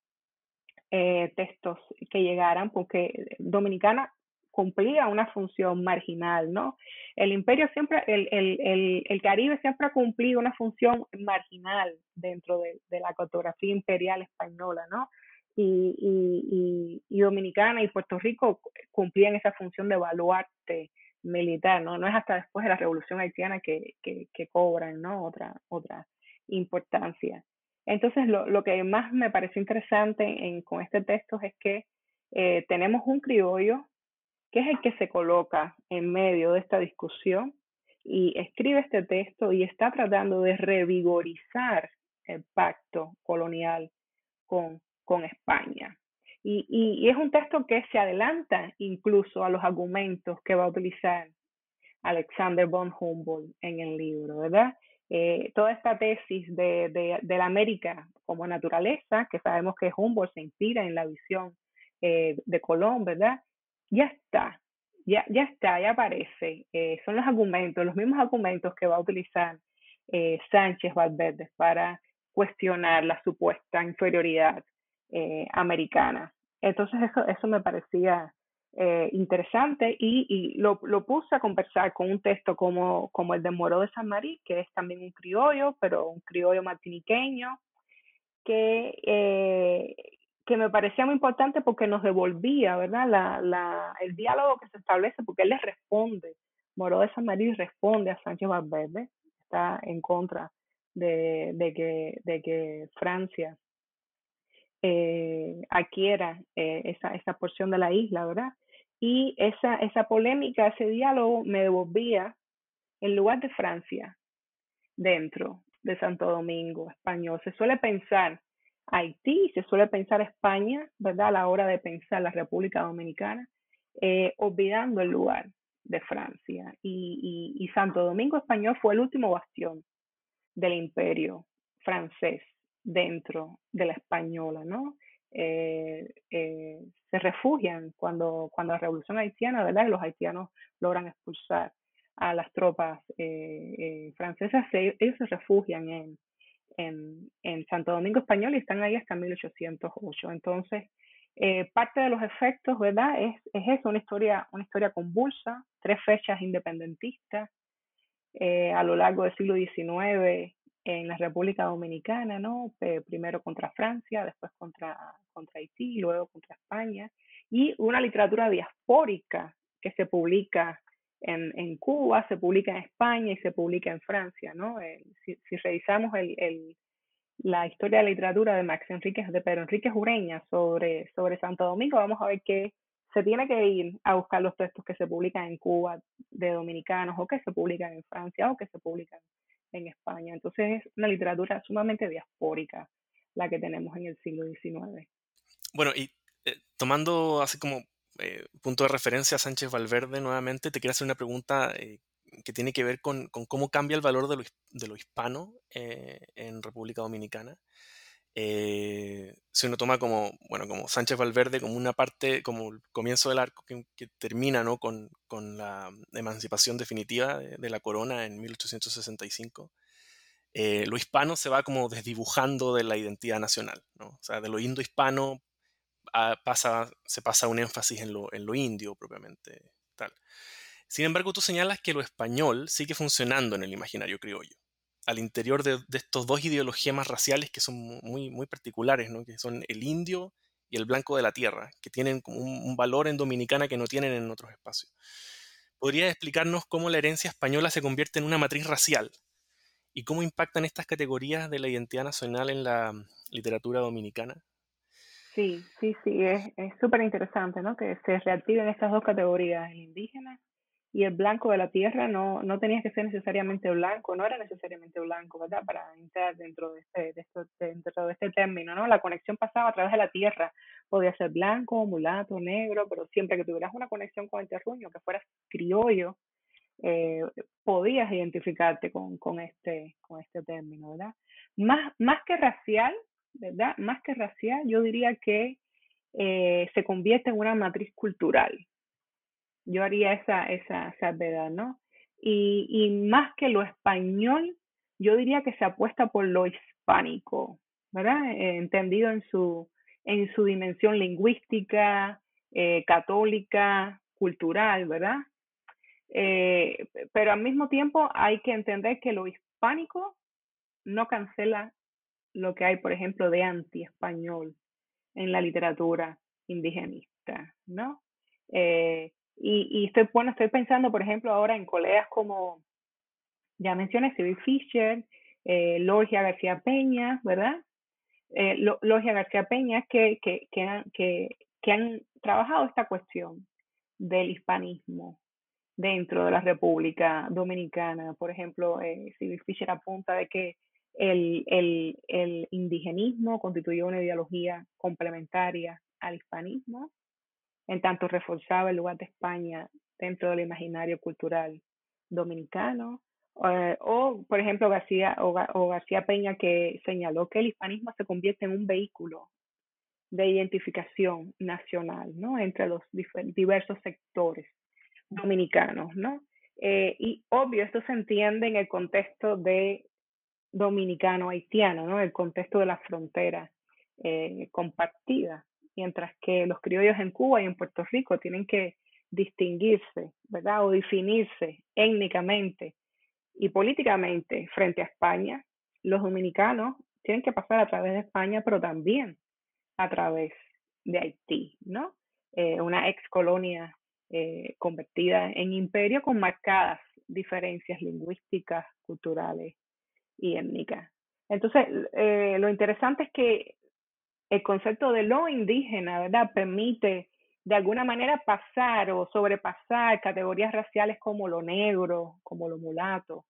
eh, textos que llegaran porque Dominicana cumplía una función marginal, ¿no? El imperio siempre, el, el, el, el Caribe siempre ha cumplido una función marginal dentro de, la cartografía imperial española, ¿no? Y, y, y, Dominicana y Puerto Rico cumplían esa función de baluarte militar, ¿no? No es hasta después de la Revolución Haitiana que, que, que cobran, ¿no? Otra, otra importancia. Entonces, lo, lo que más me pareció interesante en, con este texto es que eh, tenemos un criollo que es el que se coloca en medio de esta discusión y escribe este texto y está tratando de revigorizar el pacto colonial con, con España. Y, y, es un texto que se adelanta incluso a los argumentos que va a utilizar Alexander von Humboldt en el libro, ¿verdad? Eh, toda esta tesis de, la América como naturaleza, que sabemos que Humboldt se inspira en la visión eh, de Colón, ¿verdad? ya está, ya, ya está, ya aparece. Eh, son los argumentos, los mismos argumentos que va a utilizar eh, Sánchez Valverde para cuestionar la supuesta inferioridad eh, americana. Entonces eso, eso me parecía interesante y, y lo, lo, puse a conversar con un texto como, como el de Moro de San Marí, que es también un criollo, pero un criollo martiniqueño, que que me parecía muy importante porque nos devolvía, ¿verdad? La, la, el diálogo que se establece, porque él le responde, Moró de San María responde a Sánchez Valverde, está en contra de, de, que, de que Francia eh, adquiera eh, esa, esa porción de la isla, ¿verdad? Y esa, esa polémica, ese diálogo me devolvía en lugar de Francia dentro de Santo Domingo español. Se suele pensar Haití, se suele pensar España, ¿verdad? A la hora de pensar la República Dominicana, eh, olvidando el lugar de Francia. Y, y, y, Santo Domingo Español fue el último bastión del imperio francés dentro de la española, ¿no? Eh, eh, se refugian cuando, cuando la revolución haitiana, ¿verdad? Los haitianos logran expulsar a las tropas francesas, ellos se refugian en, en, en Santo Domingo Español y están ahí hasta 1808. Entonces, eh, parte de los efectos, ¿verdad? Es, es eso, una historia, una historia convulsa, tres fechas independentistas eh, a lo largo del siglo XIX en la República Dominicana, ¿no? primero contra Francia, después contra, contra Haití, luego contra España, y una literatura diaspórica que se publica en, en, Cuba, se publica en España y se publica en Francia, ¿no? si, si, revisamos el, el, la historia de la literatura de Max Enríquez, de Pedro Enríquez Ureña sobre, sobre Santo Domingo, vamos a ver que se tiene que ir a buscar los textos que se publican en Cuba de dominicanos o que se publican en Francia o que se publican en España. Entonces es una literatura sumamente diaspórica la que tenemos en el siglo XIX. Bueno, y eh, tomando así como eh, punto de referencia a Sánchez Valverde nuevamente, te quiero hacer una pregunta eh, que tiene que ver con, cómo cambia el valor de lo, de lo hispano en República Dominicana. Si uno toma como, bueno, como Sánchez Valverde como una parte, como el comienzo del arco que, termina ¿no? con, con, la emancipación definitiva de, la corona en 1865, lo hispano se va como desdibujando de la identidad nacional, ¿no? o sea, de lo indo-hispano pasa, se pasa un énfasis en lo, en lo indio propiamente tal. Sin embargo, tú señalas que lo español sigue funcionando en el imaginario criollo, al interior de, estos dos ideologías raciales que son muy, muy particulares, ¿no? que son el indio y el blanco de la tierra, que tienen un, un valor en Dominicana que no tienen en otros espacios. ¿Podrías explicarnos cómo la herencia española se convierte en una matriz racial y cómo impactan estas categorías de la identidad nacional en la literatura dominicana? Sí, sí, sí, es súper interesante, ¿no? Que se reactiven estas dos categorías, el indígena y el blanco de la tierra. No, no tenía que ser necesariamente blanco, no era necesariamente blanco, ¿verdad? Para entrar dentro de este, de dentro de este término, ¿no? La conexión pasaba a través de la tierra. Podía ser blanco, mulato, negro, pero siempre que tuvieras una conexión con el terruño, que fueras criollo, eh, podías identificarte con, con, este, con este término, ¿verdad? Más, más que racial, ¿verdad? Más que racial, yo diría que eh, se convierte en una matriz cultural. Yo haría esa, esa salvedad, ¿no? Y, y más que lo español, yo diría que se apuesta por lo hispánico, ¿verdad? Eh, entendido en su, en su dimensión lingüística, eh, católica, cultural, ¿verdad? pero al mismo tiempo hay que entender que lo hispánico no cancela lo que hay, por ejemplo, de anti-español en la literatura indigenista, ¿no? Eh, y, y, estoy, bueno, estoy pensando, por ejemplo, ahora en colegas como, ya mencioné, Civil Fisher, eh, Logia García Peña, ¿verdad? Eh, Logia García Peña, que, que, que, han, que, han trabajado esta cuestión del hispanismo dentro de la República Dominicana. Por ejemplo, eh, Fisher apunta de que el, el, el indigenismo constituyó una ideología complementaria al hispanismo, en tanto reforzaba el lugar de España dentro del imaginario cultural dominicano. Eh, o, por ejemplo, García, o, García Peña que señaló que el hispanismo se convierte en un vehículo de identificación nacional, ¿no? Entre los diversos sectores dominicanos, ¿no? Eh, y obvio, esto se entiende en el contexto de dominicano-haitiano, ¿no? El contexto de la frontera eh, compartida, mientras que los criollos en Cuba y en Puerto Rico tienen que distinguirse, ¿verdad? O definirse étnicamente y políticamente frente a España, los dominicanos tienen que pasar a través de España, pero también a través de Haití, ¿no? Eh, una ex colonia eh, convertida en imperio con marcadas diferencias lingüísticas, culturales y étnica. Entonces, eh, lo interesante es que el concepto de lo indígena, ¿verdad?, permite de alguna manera pasar o sobrepasar categorías raciales como lo negro, como lo mulato,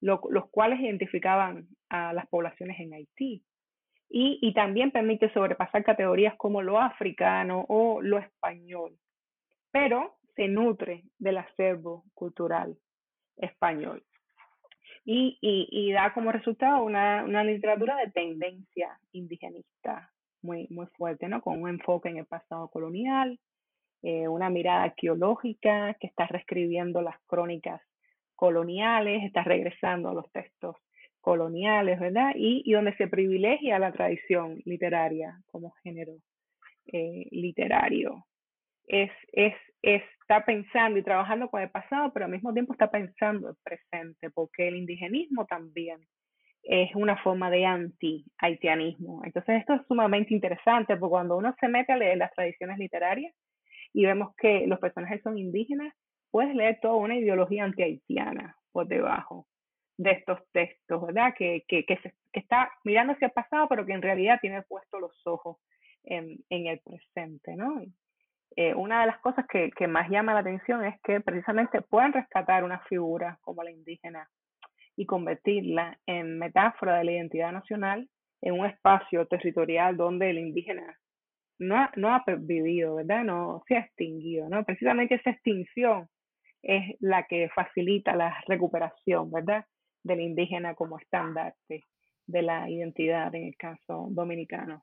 los cuales identificaban a las poblaciones en Haití. Y, y también permite sobrepasar categorías como lo africano o lo español, pero se nutre del acervo cultural español y, y, y da como resultado una, una, literatura de tendencia indigenista muy, muy fuerte, ¿no? Con un enfoque en el pasado colonial, eh, una mirada arqueológica que está reescribiendo las crónicas coloniales, está regresando a los textos coloniales, ¿verdad? Y, y donde se privilegia la tradición literaria como género eh, literario. Es, es está pensando y trabajando con el pasado, pero al mismo tiempo está pensando el presente, porque el indigenismo también es una forma de anti-haitianismo. Entonces esto es sumamente interesante, porque cuando uno se mete a leer las tradiciones literarias y vemos que los personajes son indígenas, puedes leer toda una ideología anti-haitiana por debajo. de estos textos, ¿verdad? Que, que, que, se, que está mirando hacia el pasado, pero que en realidad tiene puesto los ojos en, en el presente, ¿no? Eh, una de las cosas que, más llama la atención es que precisamente pueden rescatar una figura como la indígena y convertirla en metáfora de la identidad nacional en un espacio territorial donde el indígena no ha, no ha vivido, ¿verdad? No se ha extinguido, ¿no? Precisamente esa extinción es la que facilita la recuperación, ¿verdad? Del indígena como estandarte de la identidad en el caso dominicano.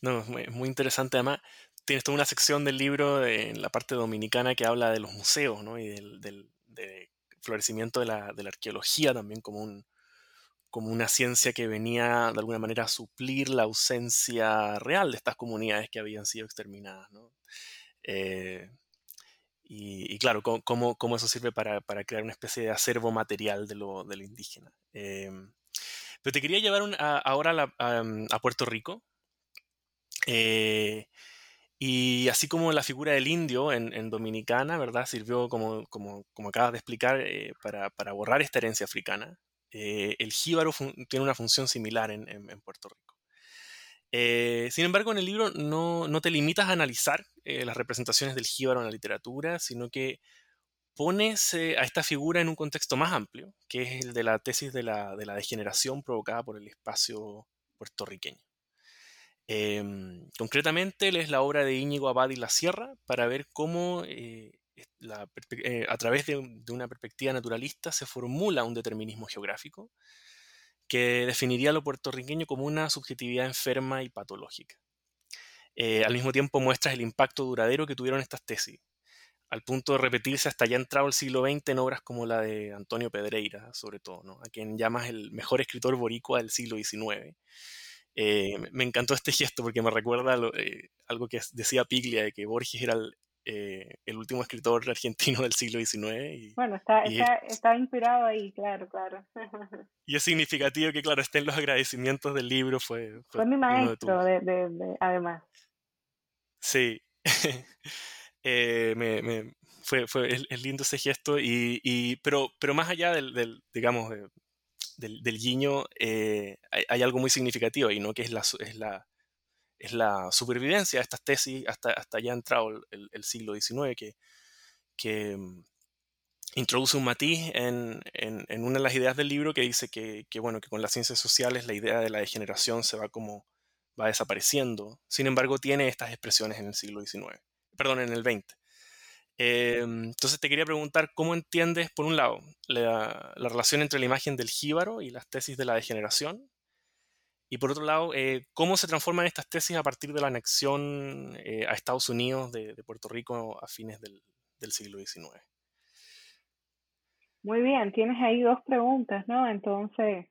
No, es muy, interesante. Además, tienes toda una sección del libro en la parte dominicana que habla de los museos ¿no? y del, del de florecimiento de la, arqueología también como, un, como una ciencia que venía de alguna manera a suplir la ausencia real de estas comunidades que habían sido exterminadas. ¿no? Eh, y, claro, cómo, eso sirve para, crear una especie de acervo material de lo, indígena. Eh, pero te quería llevar a, ahora a, a Puerto Rico, eh, y así como la figura del indio en, Dominicana, ¿verdad? Sirvió, como, como, acabas de explicar, eh, para, para, borrar esta herencia africana. Eh, el jíbaro tiene una función similar en, Puerto Rico. Sin embargo, en el libro no, no te limitas a analizar las representaciones del jíbaro en la literatura, sino que pones a esta figura en un contexto más amplio, que es el de la tesis de la, de la degeneración provocada por el espacio puertorriqueño. Eh, concretamente, es la obra de Íñigo Abad y la Sierra para ver cómo eh, eh, a través de, de, una perspectiva naturalista se formula un determinismo geográfico que definiría a lo puertorriqueño como una subjetividad enferma y patológica. Eh, al mismo tiempo muestras el impacto duradero que tuvieron estas tesis, al punto de repetirse hasta ya entrado el siglo XX en obras como la de Antonio Pedreira, sobre todo, ¿no? a quien llamas el mejor escritor boricua del siglo XIX eh, me encantó este gesto porque me recuerda lo, eh, algo que decía Piglia, de que Borges era el, eh, el, último escritor argentino del siglo XIX. Y, bueno, está, y está, es, está, inspirado ahí, claro, claro. y es significativo que, claro, estén los agradecimientos del libro. Fue, fue, fue mi maestro, de, de, de, además. Sí. me, fue, fue es, lindo ese gesto, y, pero, más allá del, del digamos, del, guiño eh, hay, algo muy significativo y no que es la, es es la supervivencia de estas tesis hasta, hasta ya entrado el, siglo XIX que, um, introduce un matiz en, en, en, una de las ideas del libro que dice que, que, bueno, que con las ciencias sociales la idea de la degeneración se va como va desapareciendo. Sin embargo, tiene estas expresiones en el siglo XIX, perdón, en el XX. Eh, entonces te quería preguntar cómo entiendes, por un lado, la, la, relación entre la imagen del jíbaro y las tesis de la degeneración, y por otro lado, eh, cómo se transforman estas tesis a partir de la anexión eh, a Estados Unidos de, Puerto Rico a fines del, del, siglo XIX. Muy bien, tienes ahí dos preguntas, ¿no? Entonces,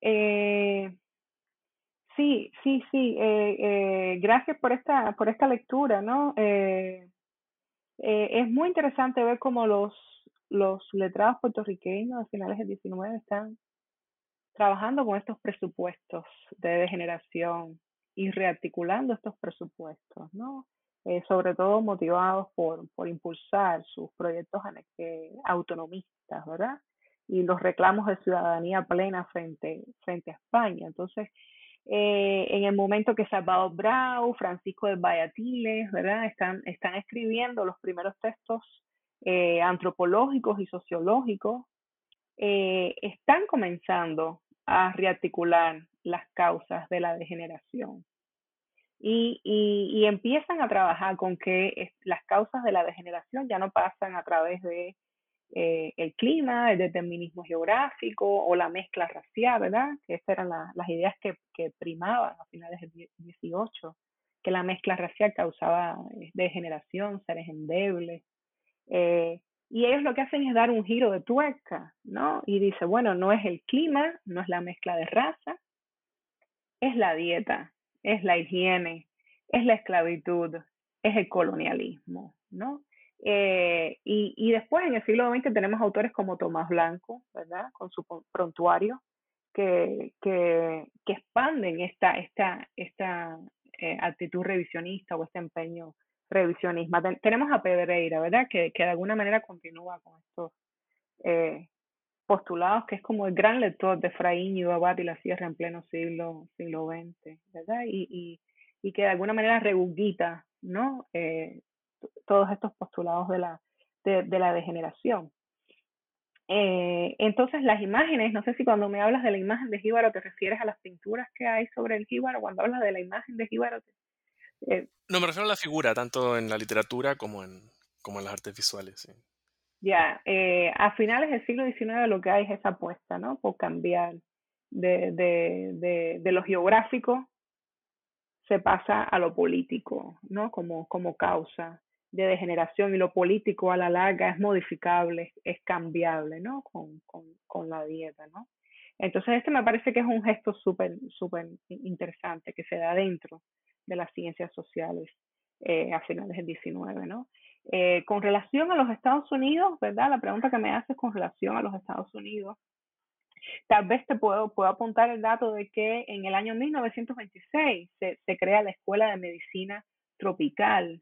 eh, sí, sí, sí, gracias por esta, por esta lectura, ¿no? Eh, es muy interesante ver cómo los, los letrados puertorriqueños a finales del 19 están trabajando con estos presupuestos de degeneración y rearticulando estos presupuestos, ¿no? Eh, sobre todo motivados por, por impulsar sus proyectos eh, autonomistas, ¿verdad? Y los reclamos de ciudadanía plena frente, frente a España. Entonces, eh, en el momento que Salvador Brau, Francisco de Bayatiles, ¿verdad? Están, están escribiendo los primeros textos eh, antropológicos y sociológicos, eh, están comenzando a rearticular las causas de la degeneración. Y, y, y empiezan a trabajar con que las causas de la degeneración ya no pasan a través de eh, el clima, el determinismo geográfico o la mezcla racial, ¿verdad? Que esas eran la, las ideas que, que, primaban a finales del 18, que la mezcla racial causaba eh, degeneración, seres endebles. Eh, Y ellos lo que hacen es dar un giro de tuerca, ¿no? Y dice, bueno, no es el clima, no es la mezcla de raza, es la dieta, es la higiene, es la esclavitud, es el colonialismo, ¿no? Eh, y, y, después en el siglo XX tenemos autores como Tomás Blanco, ¿verdad? Con su prontuario, que, que, que expanden esta, esta, esta eh, actitud revisionista o este empeño revisionista. tenemos a Pedreira, ¿verdad? Que, que, de alguna manera continúa con estos eh, postulados, que es como el gran lector de Fraín y Abad y la Sierra en pleno siglo, siglo XX, ¿verdad? Y, y, y que de alguna manera rebugita, ¿no? Eh, todos estos postulados de la, de, la degeneración. Eh, entonces las imágenes, no sé si cuando me hablas de la imagen de Jíbaro te refieres a las pinturas que hay sobre el Jíbaro, cuando hablas de la imagen de Jíbaro. Eh, no, me refiero a la figura, tanto en la literatura como en, como en las artes visuales. Ya, eh, a finales del siglo XIX lo que hay es esa apuesta, ¿no? Por cambiar de, de, de, de lo geográfico se pasa a lo político, ¿no? Como, como causa de degeneración y lo político a la larga es modificable, es cambiable, ¿no? Con, con, la dieta, ¿no? Entonces, este me parece que es un gesto súper, súper interesante que se da dentro de las ciencias sociales eh, a finales del 19, ¿no? Eh, con relación a los Estados Unidos, ¿verdad? La pregunta que me haces con relación a los Estados Unidos, tal vez te puedo, puedo apuntar el dato de que en el año 1926 se, se crea la Escuela de Medicina Tropical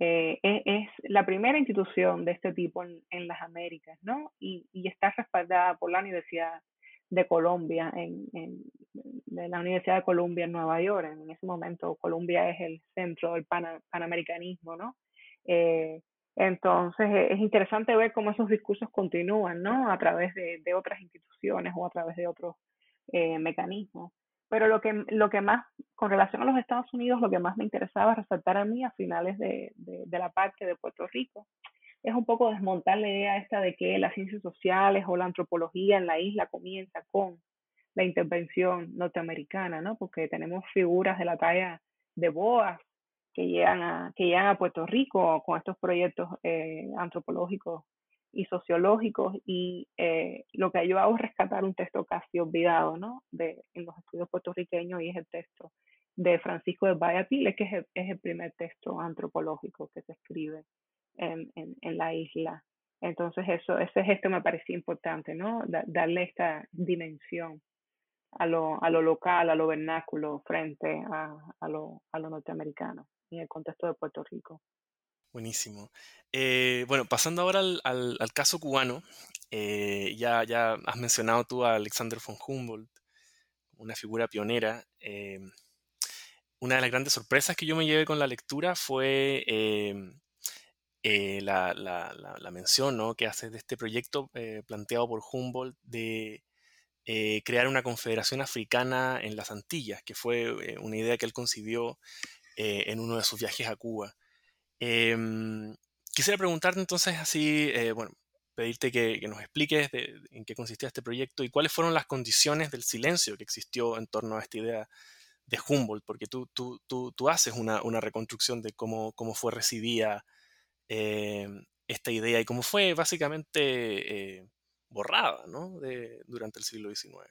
eh, es, la primera institución de este tipo en, en las Américas, ¿no? Y, y, está respaldada por la Universidad de Colombia, en, en, la Universidad de Columbia en Nueva York. En ese momento Colombia es el centro del panamericanismo, ¿no? Eh, entonces es interesante ver cómo esos discursos continúan, ¿no? A través de, de otras instituciones o a través de otros eh, mecanismos. Pero lo que, lo que más, con relación a los Estados Unidos, lo que más me interesaba resaltar a mí a finales de, de, la parte de Puerto Rico es un poco desmontar la idea esta de que las ciencias sociales o la antropología en la isla comienza con la intervención norteamericana, ¿no? Porque tenemos figuras de la talla de Boas que llegan a, que llegan a Puerto Rico con estos proyectos eh, antropológicos y sociológicos y eh, lo que yo hago es rescatar un texto casi olvidado ¿no? de, en los estudios puertorriqueños y es el texto de Francisco de Valladolid, que es el, es el, primer texto antropológico que se escribe en, en, en, la isla. Entonces eso, ese gesto me parecía importante, ¿no? darle esta dimensión a lo, a lo local, a lo vernáculo frente a, a, lo, a lo norteamericano en el contexto de Puerto Rico. Buenísimo. Eh, bueno, pasando ahora al, caso cubano, eh, ya, has mencionado tú a Alexander von Humboldt, una figura pionera. Eh, una de las grandes sorpresas que yo me llevé con la lectura fue la, la, la, mención ¿no? que hace de este proyecto planteado por Humboldt de crear una confederación africana en las Antillas, que fue una idea que él concibió en uno de sus viajes a Cuba. Em, quisiera preguntarte entonces así, eh, bueno, pedirte que, nos expliques en qué consistía este proyecto y cuáles fueron las condiciones del silencio que existió en torno a esta idea de Humboldt, porque tú, tú, tú, tú haces una, reconstrucción de cómo, cómo fue recibida em, esta idea y cómo fue básicamente eh, borrada ¿no? durante el siglo XIX.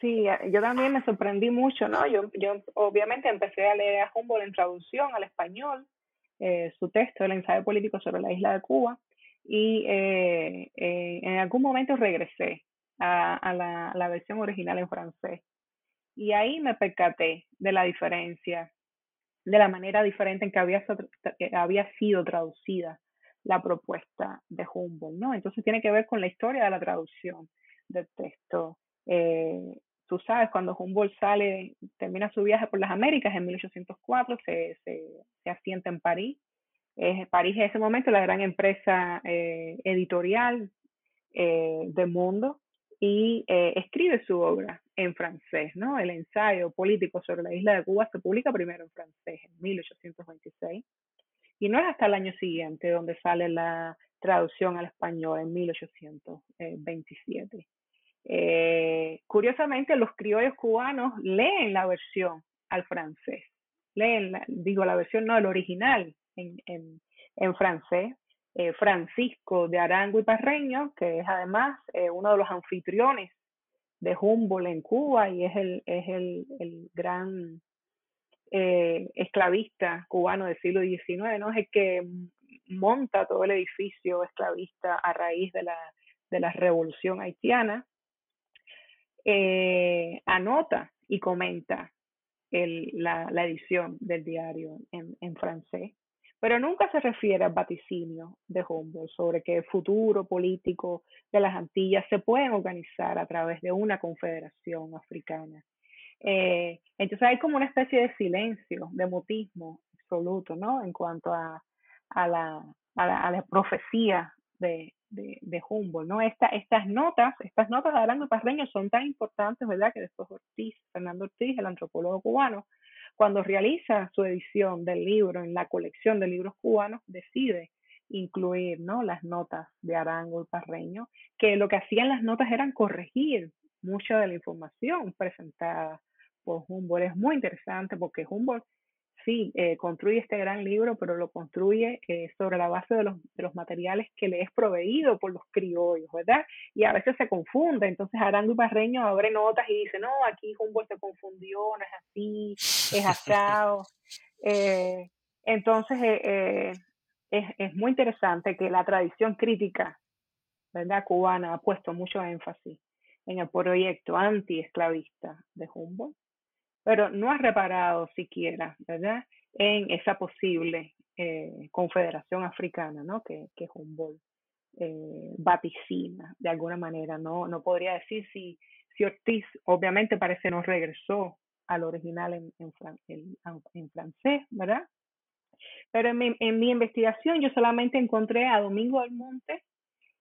Sí, yo también me sorprendí mucho, ¿no? Yo, yo obviamente empecé a leer a Humboldt en traducción al español, eh, su texto, el ensayo político sobre la isla de Cuba, y eh, eh, en algún momento regresé a, la, la, versión original en francés. Y ahí me percaté de la diferencia, de la manera diferente en que había, había sido traducida la propuesta de Humboldt, ¿no? Entonces tiene que ver con la historia de la traducción del texto. Eh, tú sabes, cuando Humboldt sale, termina su viaje por las Américas en 1804, se, se, se asienta en París, París en ese momento la gran empresa editorial del mundo y escribe su obra en francés, ¿no? El ensayo político sobre la isla de Cuba se publica primero en francés en 1826 y no es hasta el año siguiente donde sale la traducción al español en 1827. Eh, curiosamente, los criollos cubanos leen la versión al francés, leen, digo, la versión no, el original en, francés. Eh, Francisco de Arango y Parreño, que es además eh, uno de los anfitriones de Humboldt en Cuba y es el, es el, gran esclavista cubano del siglo XIX, ¿no? Es el que monta todo el edificio esclavista a raíz de la, de la revolución haitiana eh, anota y comenta el, la, la, edición del diario en, en, francés, pero nunca se refiere al vaticinio de Humboldt sobre que el futuro político de las Antillas se pueden organizar a través de una confederación africana. Eh, entonces hay como una especie de silencio, de mutismo absoluto, ¿no? En cuanto a, la, a la profecía de, de, de Humboldt, ¿no? Esta, estas notas, estas notas de Arango Parreño son tan importantes, ¿verdad? Que después Ortiz, Fernando Ortiz, el antropólogo cubano, cuando realiza su edición del libro en la colección de libros cubanos, decide incluir, ¿no? Las notas de Arango y Parreño, que lo que hacían las notas eran corregir mucha de la información presentada por Humboldt. Es muy interesante porque Humboldt sí, eh, construye este gran libro, pero lo construye eh, sobre la base de los, de los, materiales que le es proveído por los criollos, ¿verdad? Y a veces se confunde, entonces Arango y Barreño abre notas y dice, no, aquí Humboldt se confundió, no es así, es asado. eh, entonces, eh, es, es muy interesante que la tradición crítica, ¿verdad? Cubana ha puesto mucho énfasis en el proyecto anti-esclavista de Humboldt pero no ha reparado siquiera, ¿verdad?, en esa posible eh, confederación africana, ¿no?, que, que Humboldt eh, vaticina de alguna manera, ¿no? No podría decir si, si Ortiz, obviamente parece no regresó al original en, en, en, francés, ¿verdad? Pero en mi, en mi, investigación yo solamente encontré a Domingo del Monte,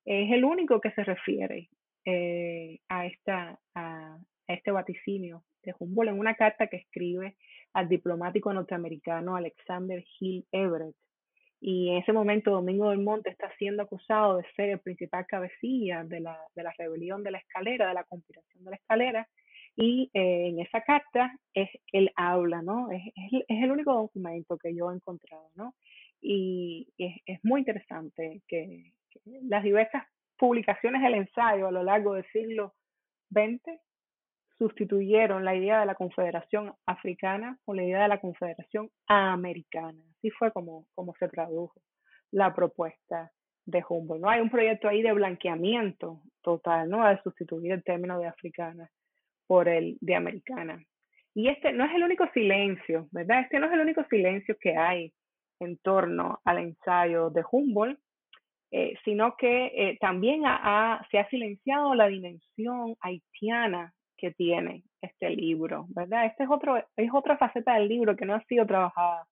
es el único que se refiere eh, a, esta, a este vaticinio de Humboldt en una carta que escribe al diplomático norteamericano Alexander Hill Everett. Y en ese momento Domingo del Monte está siendo acusado de ser el principal cabecilla de la, de la rebelión de la escalera, de la conspiración de la escalera. Y eh, en esa carta es, él habla, ¿no? Es, es, el único documento que yo he encontrado, ¿no? Y es, es muy interesante que, que, las diversas publicaciones del ensayo a lo largo del siglo XX sustituyeron la idea de la Confederación Africana con la idea de la Confederación Americana. Así fue como, como se tradujo la propuesta de Humboldt. ¿no? Hay un proyecto ahí de blanqueamiento total, ¿no? De sustituir el término de africana por el de americana. Y este no es el único silencio, ¿verdad? Este no es el único silencio que hay en torno al ensayo de Humboldt, eh, sino que eh, también se ha silenciado la dimensión haitiana que tiene este libro, ¿verdad? Este es, otro, es otra faceta del libro que no ha sido trabajada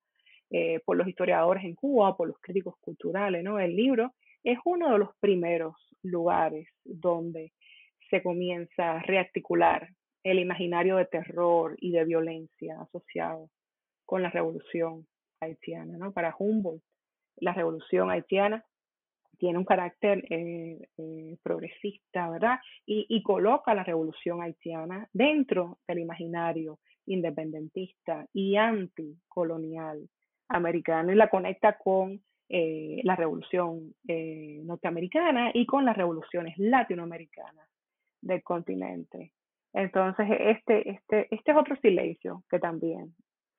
eh, por los historiadores en Cuba, por los críticos culturales, ¿no? El libro es uno de los primeros lugares donde se comienza a rearticular el imaginario de terror y de violencia asociado con la revolución haitiana, ¿no? Para Humboldt, la revolución haitiana tiene un carácter eh, eh, progresista, ¿verdad? Y, y, coloca la revolución haitiana dentro del imaginario independentista y anticolonial americano y la conecta con eh, la revolución norteamericana y con las revoluciones latinoamericanas del continente. Entonces, este, este, este es otro silencio que también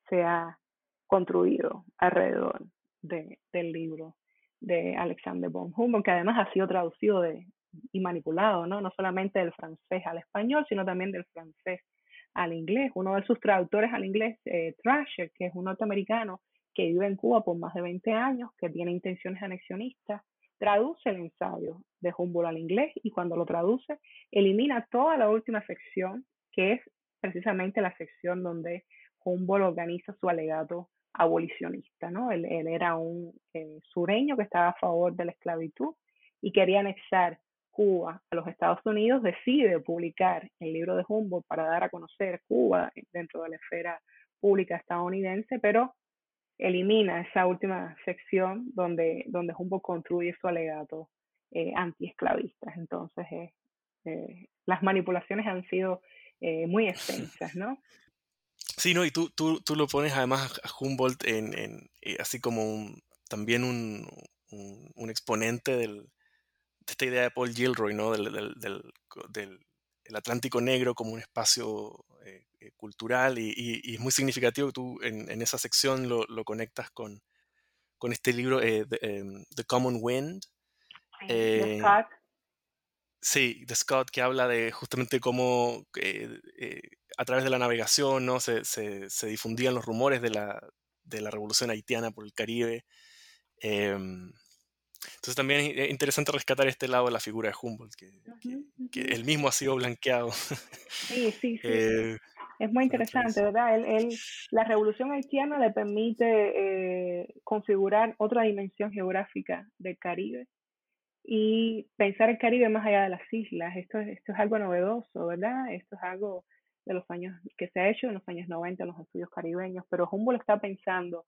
se ha construido alrededor de, del libro de Alexander von Humboldt, que además ha sido traducido de, y manipulado, ¿no? No solamente del francés al español, sino también del francés al inglés. Uno de sus traductores al inglés, eh, Thrasher, que es un norteamericano que vive en Cuba por más de 20 años, que tiene intenciones anexionistas, traduce el ensayo de Humboldt al inglés y cuando lo traduce, elimina toda la última sección, que es precisamente la sección donde Humboldt organiza su alegato abolicionista, ¿no? Él, era un eh, sureño que estaba a favor de la esclavitud y quería anexar Cuba a los Estados Unidos, decide publicar el libro de Humboldt para dar a conocer Cuba dentro de la esfera pública estadounidense, pero elimina esa última sección donde, donde Humboldt construye su alegato eh, antiesclavistas. Entonces, eh, las manipulaciones han sido eh, muy extensas, ¿no? Sí, no, y tú, tú, tú lo pones además a Humboldt en, en así como un, también un, un, exponente del, de esta idea de Paul Gilroy, ¿no? Del, del, del, el Atlántico Negro como un espacio eh, cultural y, es muy significativo que tú en, en esa sección lo, lo, conectas con, con este libro eh, em, The, Common Wind. de eh, Scott. Sí, de Scott, que habla de justamente cómo a través de la navegación ¿no? se, se, se, difundían los rumores de la, de la revolución haitiana por el Caribe. Em, entonces también es interesante rescatar este lado de la figura de Humboldt, que, que, él mismo ha sido blanqueado. Sí, sí, sí. Es muy interesante, ¿verdad? Él, la revolución haitiana le permite eh, configurar otra dimensión geográfica del Caribe y pensar el Caribe más allá de las islas. Esto, esto es algo novedoso, ¿verdad? Esto es algo de los años que se ha hecho en los años 90 en los estudios caribeños, pero Humboldt está pensando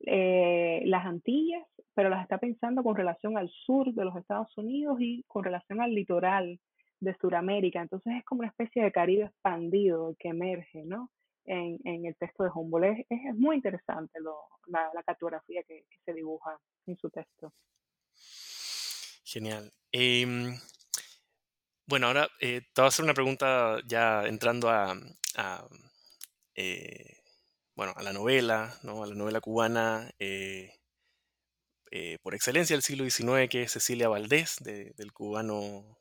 eh, las Antillas, pero las está pensando con relación al sur de los Estados Unidos y con relación al litoral de Sudamérica. Entonces es como una especie de Caribe expandido que emerge, ¿no? En, en el texto de Humboldt. Es, muy interesante lo, la, la, cartografía que, se dibuja en su texto. Genial. Em, bueno, ahora eh, te voy a hacer una pregunta ya entrando a, eh, bueno, a la novela, ¿no? a la novela cubana eh, por excelencia del siglo XIX, que es Cecilia Valdés, del cubano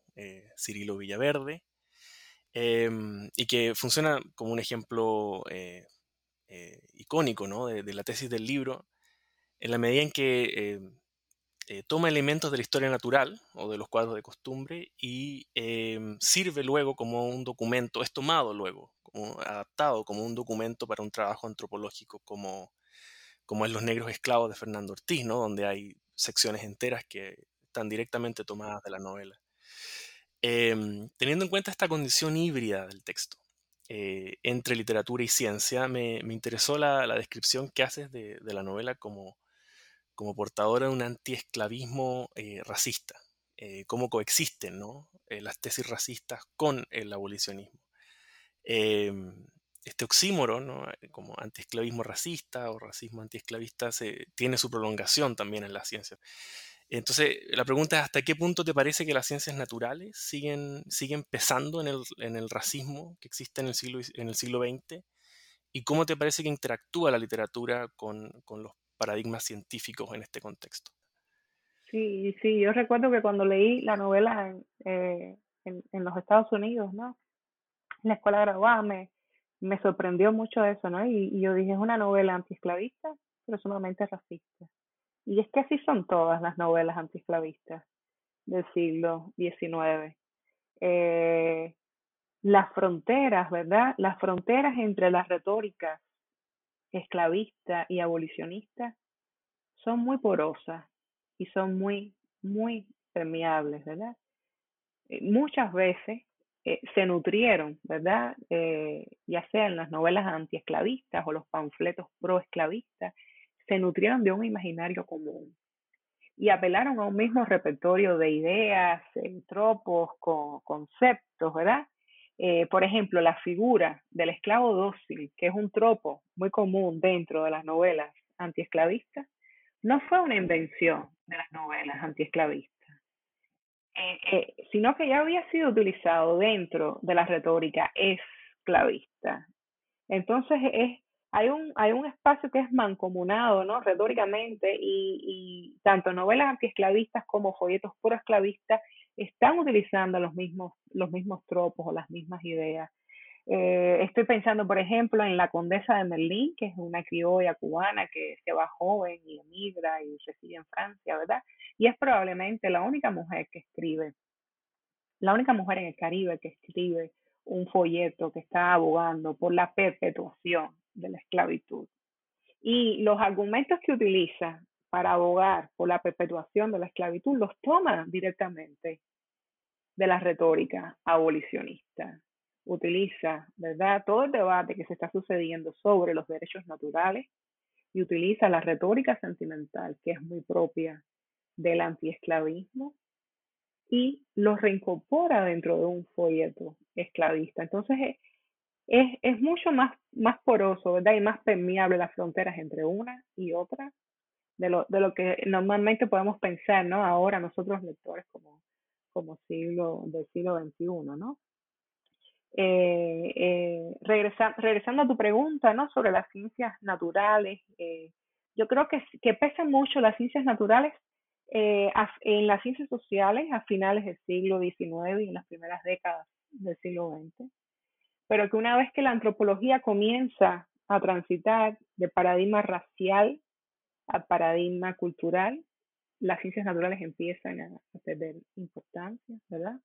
Cirilo Villaverde, em, y que funciona como un ejemplo icónico ¿no? de, la tesis del libro, en la medida en que em, toma elementos de la historia natural o de los cuadros de costumbre y em, sirve luego como un documento, es tomado luego, adaptado como un documento para un trabajo antropológico como, como es Los Negros Esclavos de Fernando Ortiz, ¿no? donde hay secciones enteras que están directamente tomadas de la novela. Em, teniendo en cuenta esta condición híbrida del texto eh, entre literatura y ciencia, me, interesó la, descripción que haces de, la novela como, como, portadora de un antiesclavismo eh, racista, eh, cómo coexisten ¿no? las tesis racistas con el abolicionismo. Em, este oxímoro, ¿no? como antiesclavismo racista o racismo antiesclavista, se, tiene su prolongación también en la ciencia. Entonces, la pregunta es, ¿hasta qué punto te parece que las ciencias naturales siguen, siguen pesando en el, en el racismo que existe en el, siglo, en el siglo XX? ¿Y cómo te parece que interactúa la literatura con, con los paradigmas científicos en este contexto? Sí, sí, yo recuerdo que cuando leí la novela en, eh, los Estados Unidos, ¿no? En la escuela graduada me, sorprendió mucho eso, ¿no? Y, y yo dije, es una novela antiesclavista, pero sumamente racista. Y es que así son todas las novelas antiesclavistas del siglo XIX. Eh, las fronteras, ¿verdad? Las fronteras entre las retóricas esclavista y abolicionista son muy porosas y son muy, muy permeables, ¿verdad? Eh, muchas veces eh, se nutrieron, ¿verdad? ya sea en las novelas antiesclavistas o los panfletos pro-esclavistas, se nutrieron de un imaginario común y apelaron a un mismo repertorio de ideas, tropos, conceptos, ¿verdad? Eh, por ejemplo, la figura del esclavo dócil, que es un tropo muy común dentro de las novelas antiesclavistas, no fue una invención de las novelas antiesclavistas, eh, eh, sino que ya había sido utilizado dentro de la retórica esclavista. Entonces es hay un, hay un espacio que es mancomunado, ¿no? Retóricamente, y, tanto novelas antiesclavistas como folletos pro-esclavistas están utilizando los mismos, los mismos tropos o las mismas ideas. Eh, estoy pensando, por ejemplo, en la condesa de Merlín, que es una criolla cubana que se va joven y emigra y reside en Francia, ¿verdad? Y es probablemente la única mujer que escribe, la única mujer en el Caribe que escribe un folleto que está abogando por la perpetuación de la esclavitud. Y los argumentos que utiliza para abogar por la perpetuación de la esclavitud los toma directamente de la retórica abolicionista. Utiliza, ¿verdad?, todo el debate que se está sucediendo sobre los derechos naturales y utiliza la retórica sentimental, que es muy propia del antiesclavismo, y lo reincorpora dentro de un folleto esclavista. Entonces es, es, mucho más, más poroso, ¿verdad? Y más permeable las fronteras entre una y otra de lo, de lo que normalmente podemos pensar, ¿no? Ahora nosotros lectores como, como siglo del siglo XXI, ¿no? Eh, eh, regresando a tu pregunta, ¿no? Sobre las ciencias naturales, eh, yo creo que, que pesan mucho las ciencias naturales eh, en las ciencias sociales a finales del siglo XIX y en las primeras décadas del siglo XX, pero que una vez que la antropología comienza a transitar de paradigma racial a paradigma cultural, las ciencias naturales empiezan a, perder importancia, ¿verdad?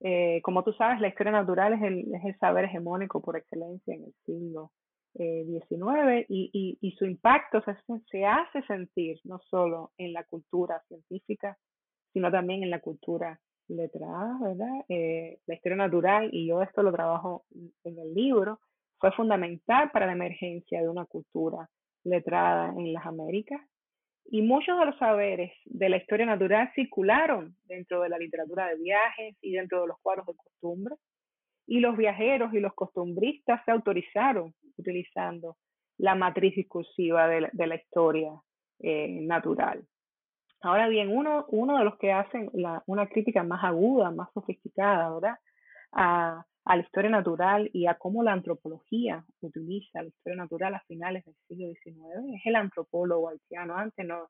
Eh, como tú sabes, la historia natural es el, saber hegemónico por excelencia en el siglo XIX y, y, su impacto se, se, hace sentir no solo en la cultura científica, sino también en la cultura letrada, ¿verdad? Eh, la historia natural, y yo esto lo trabajo en el libro, fue fundamental para la emergencia de una cultura letrada en las Américas. Y muchos de los saberes de la historia natural circularon dentro de la literatura de viajes y dentro de los cuadros de costumbre. Y los viajeros y los costumbristas se autorizaron utilizando la matriz discursiva de la, historia eh, natural. Ahora bien, uno, uno de los que hacen una crítica más aguda, más sofisticada, ¿verdad? A, a la historia natural y a cómo la antropología utiliza la historia natural a finales del siglo XIX es el antropólogo haitiano, antes no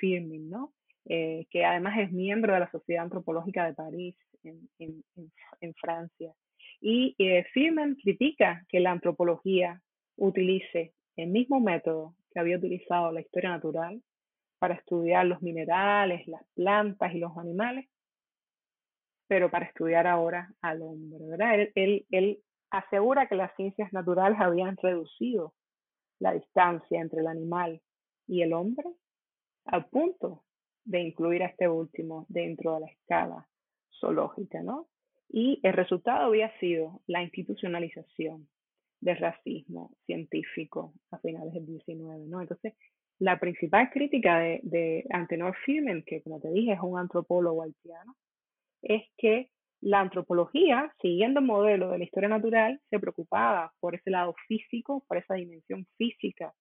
Firmin, ¿no? Eh, que además es miembro de la Sociedad Antropológica de París en, en, Francia. Y eh, Firmin critica que la antropología utilice el mismo método que había utilizado la historia natural para estudiar los minerales, las plantas y los animales pero para estudiar ahora al hombre, ¿verdad? Él, él, asegura que las ciencias naturales habían reducido la distancia entre el animal y el hombre al punto de incluir a este último dentro de la escala zoológica, ¿no? Y el resultado había sido la institucionalización del racismo científico a finales del 19, ¿no? Entonces, la principal crítica de, de Antenor Firmen, que como te dije es un antropólogo haitiano, es que la antropología, siguiendo el modelo de la historia natural, se preocupaba por ese lado físico, por esa dimensión física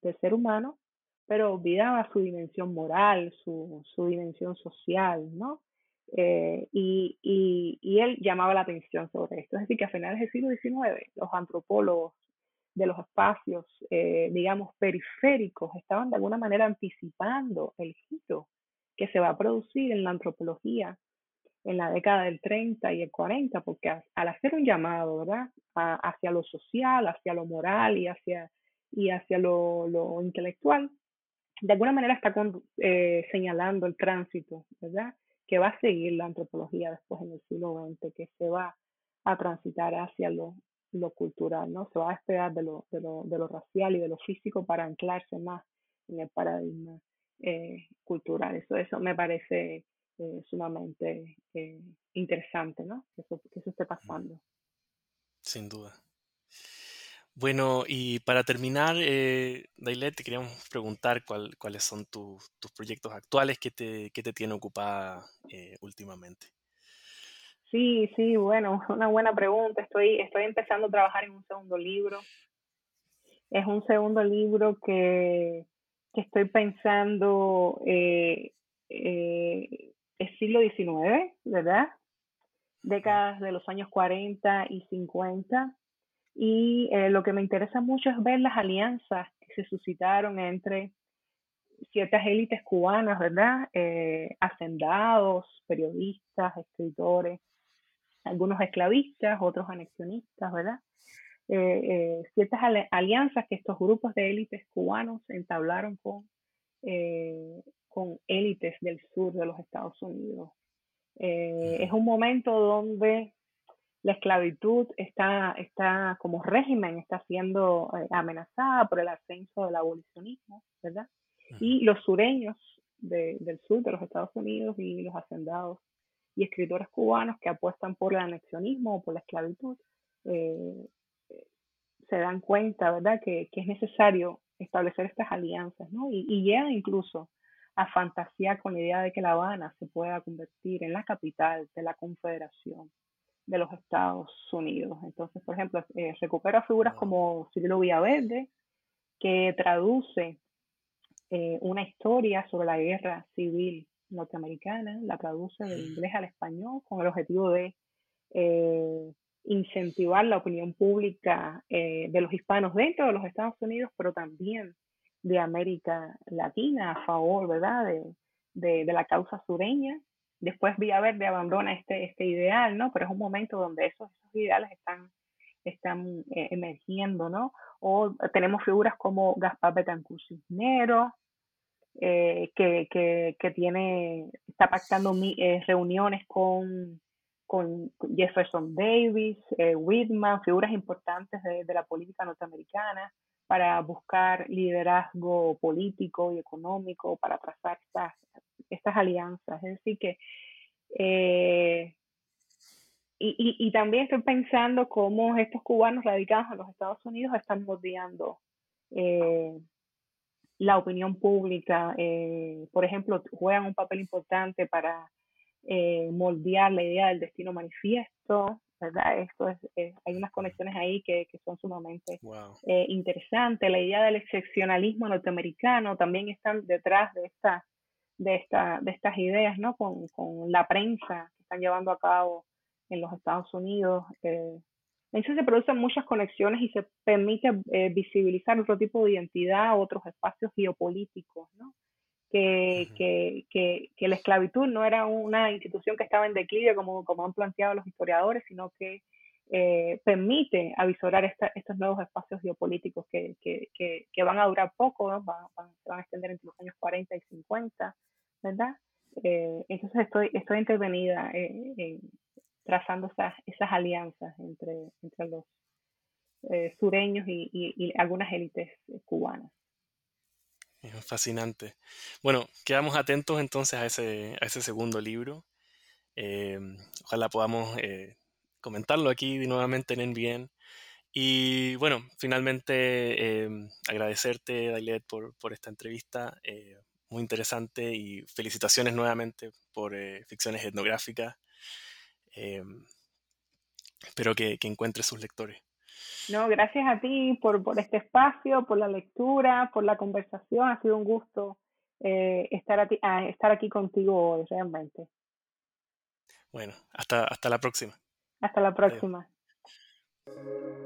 del ser humano, pero olvidaba su dimensión moral, su, su dimensión social, ¿no? Eh, y, y, él llamaba la atención sobre esto. Es decir, que a finales del siglo XIX, los antropólogos de los espacios, eh, digamos, periféricos, estaban de alguna manera anticipando el giro que se va a producir en la antropología en la década del 30 y el 40, porque al hacer un llamado, ¿verdad? hacia lo social, hacia lo moral y hacia, y hacia lo, lo intelectual, de alguna manera está eh, señalando el tránsito, ¿verdad? Que va a seguir la antropología después en el siglo XX, que se va a transitar hacia lo, lo cultural, ¿no? Se va a despegar de lo, de, lo, de lo racial y de lo físico para anclarse más en el paradigma eh, cultural. Eso, eso me parece eh, sumamente eh, interesante, ¿no? Que eso, que eso esté pasando. Sin duda. Bueno, y para terminar, eh, Dailet, te queríamos preguntar cuál, cuáles son tus proyectos actuales que te, que te tienen ocupada eh, últimamente. Sí, sí, bueno, una buena pregunta. Estoy, estoy empezando a trabajar en un segundo libro. Es un segundo libro que, que estoy pensando eh, eh, es siglo XIX, ¿verdad? Décadas de los años 40 y 50. Y eh, lo que me interesa mucho es ver las alianzas que se suscitaron entre ciertas élites cubanas, ¿verdad? Eh, hacendados, periodistas, escritores, algunos esclavistas, otros anexionistas, ¿verdad? Eh, ciertas alianzas que estos grupos de élites cubanos entablaron con con élites del sur de los Estados Unidos. Eh, es un momento donde la esclavitud está, está como régimen, está siendo eh, amenazada por el ascenso del abolicionismo, ¿verdad? Y los sureños del sur de los Estados Unidos y los hacendados y escritores cubanos que apuestan por el anexionismo o por la esclavitud, eh, se dan cuenta, ¿verdad?, que, es necesario establecer estas alianzas, ¿no? Y, y llegan incluso a fantasear con la idea de que La Habana se pueda convertir en la capital de la Confederación de los Estados Unidos. Entonces, por ejemplo, eh, recupera figuras como Cirilo Villaverde, que traduce eh, una historia sobre la guerra civil norteamericana, la traduce del inglés al español con el objetivo de eh, incentivar la opinión pública de los hispanos dentro de los Estados Unidos, pero también de América Latina a favor, ¿verdad?, de, de la causa sureña Después Villaverde abandona este, este ideal, ¿no? Pero es un momento donde esos, esos ideales están, están eh, emergiendo, ¿no? O tenemos figuras como Gaspar Betancourt Cisneros, eh, que, que, que, tiene, está pactando eh, reuniones con, con Jefferson Davis, Whitman, figuras importantes de, de, la política norteamericana, para buscar liderazgo político y económico, para trazar estas, alianzas. Es decir, que... Eh, y, y, también estoy pensando cómo estos cubanos radicados en los Estados Unidos están moldeando eh, la opinión pública. Eh, por ejemplo, juegan un papel importante para moldear la idea del destino manifiesto, ¿verdad? Esto es, hay unas conexiones ahí que, que son sumamente interesantes. La idea del excepcionalismo norteamericano también están detrás de esta de, esta, de estas ideas, ¿no? Con, con la prensa que están llevando a cabo en los Estados Unidos. Eh, entonces se producen muchas conexiones y se permite eh, visibilizar otro tipo de identidad, otros espacios geopolíticos, ¿no? Que, que, que, que, la esclavitud no era una institución que estaba en declive, como, como han planteado los historiadores, sino que eh, permite avisorar esta, estos nuevos espacios geopolíticos que, que, que, van a durar poco, ¿no? van, van, se van a extender entre los años 40 y 50, ¿verdad? Eh, entonces estoy, estoy intervenida eh, trazando esas, esas alianzas entre, entre los eh, sureños y, y, algunas élites cubanas. Fascinante. Bueno, quedamos atentos entonces a ese, segundo libro. ojalá podamos comentarlo aquí nuevamente en NBN. Y bueno, finalmente agradecerte, Dailet, por, esta entrevista muy interesante y felicitaciones nuevamente por eh, ficciones etnográficas. Em, espero que, que encuentre sus lectores. No, gracias a ti por, por, este espacio, por la lectura, por la conversación. Ha sido un gusto eh, estar, a ah, estar aquí contigo hoy, realmente. Bueno, hasta, hasta la próxima. Hasta la próxima.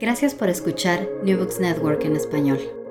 Gracias por escuchar New Books Network en español.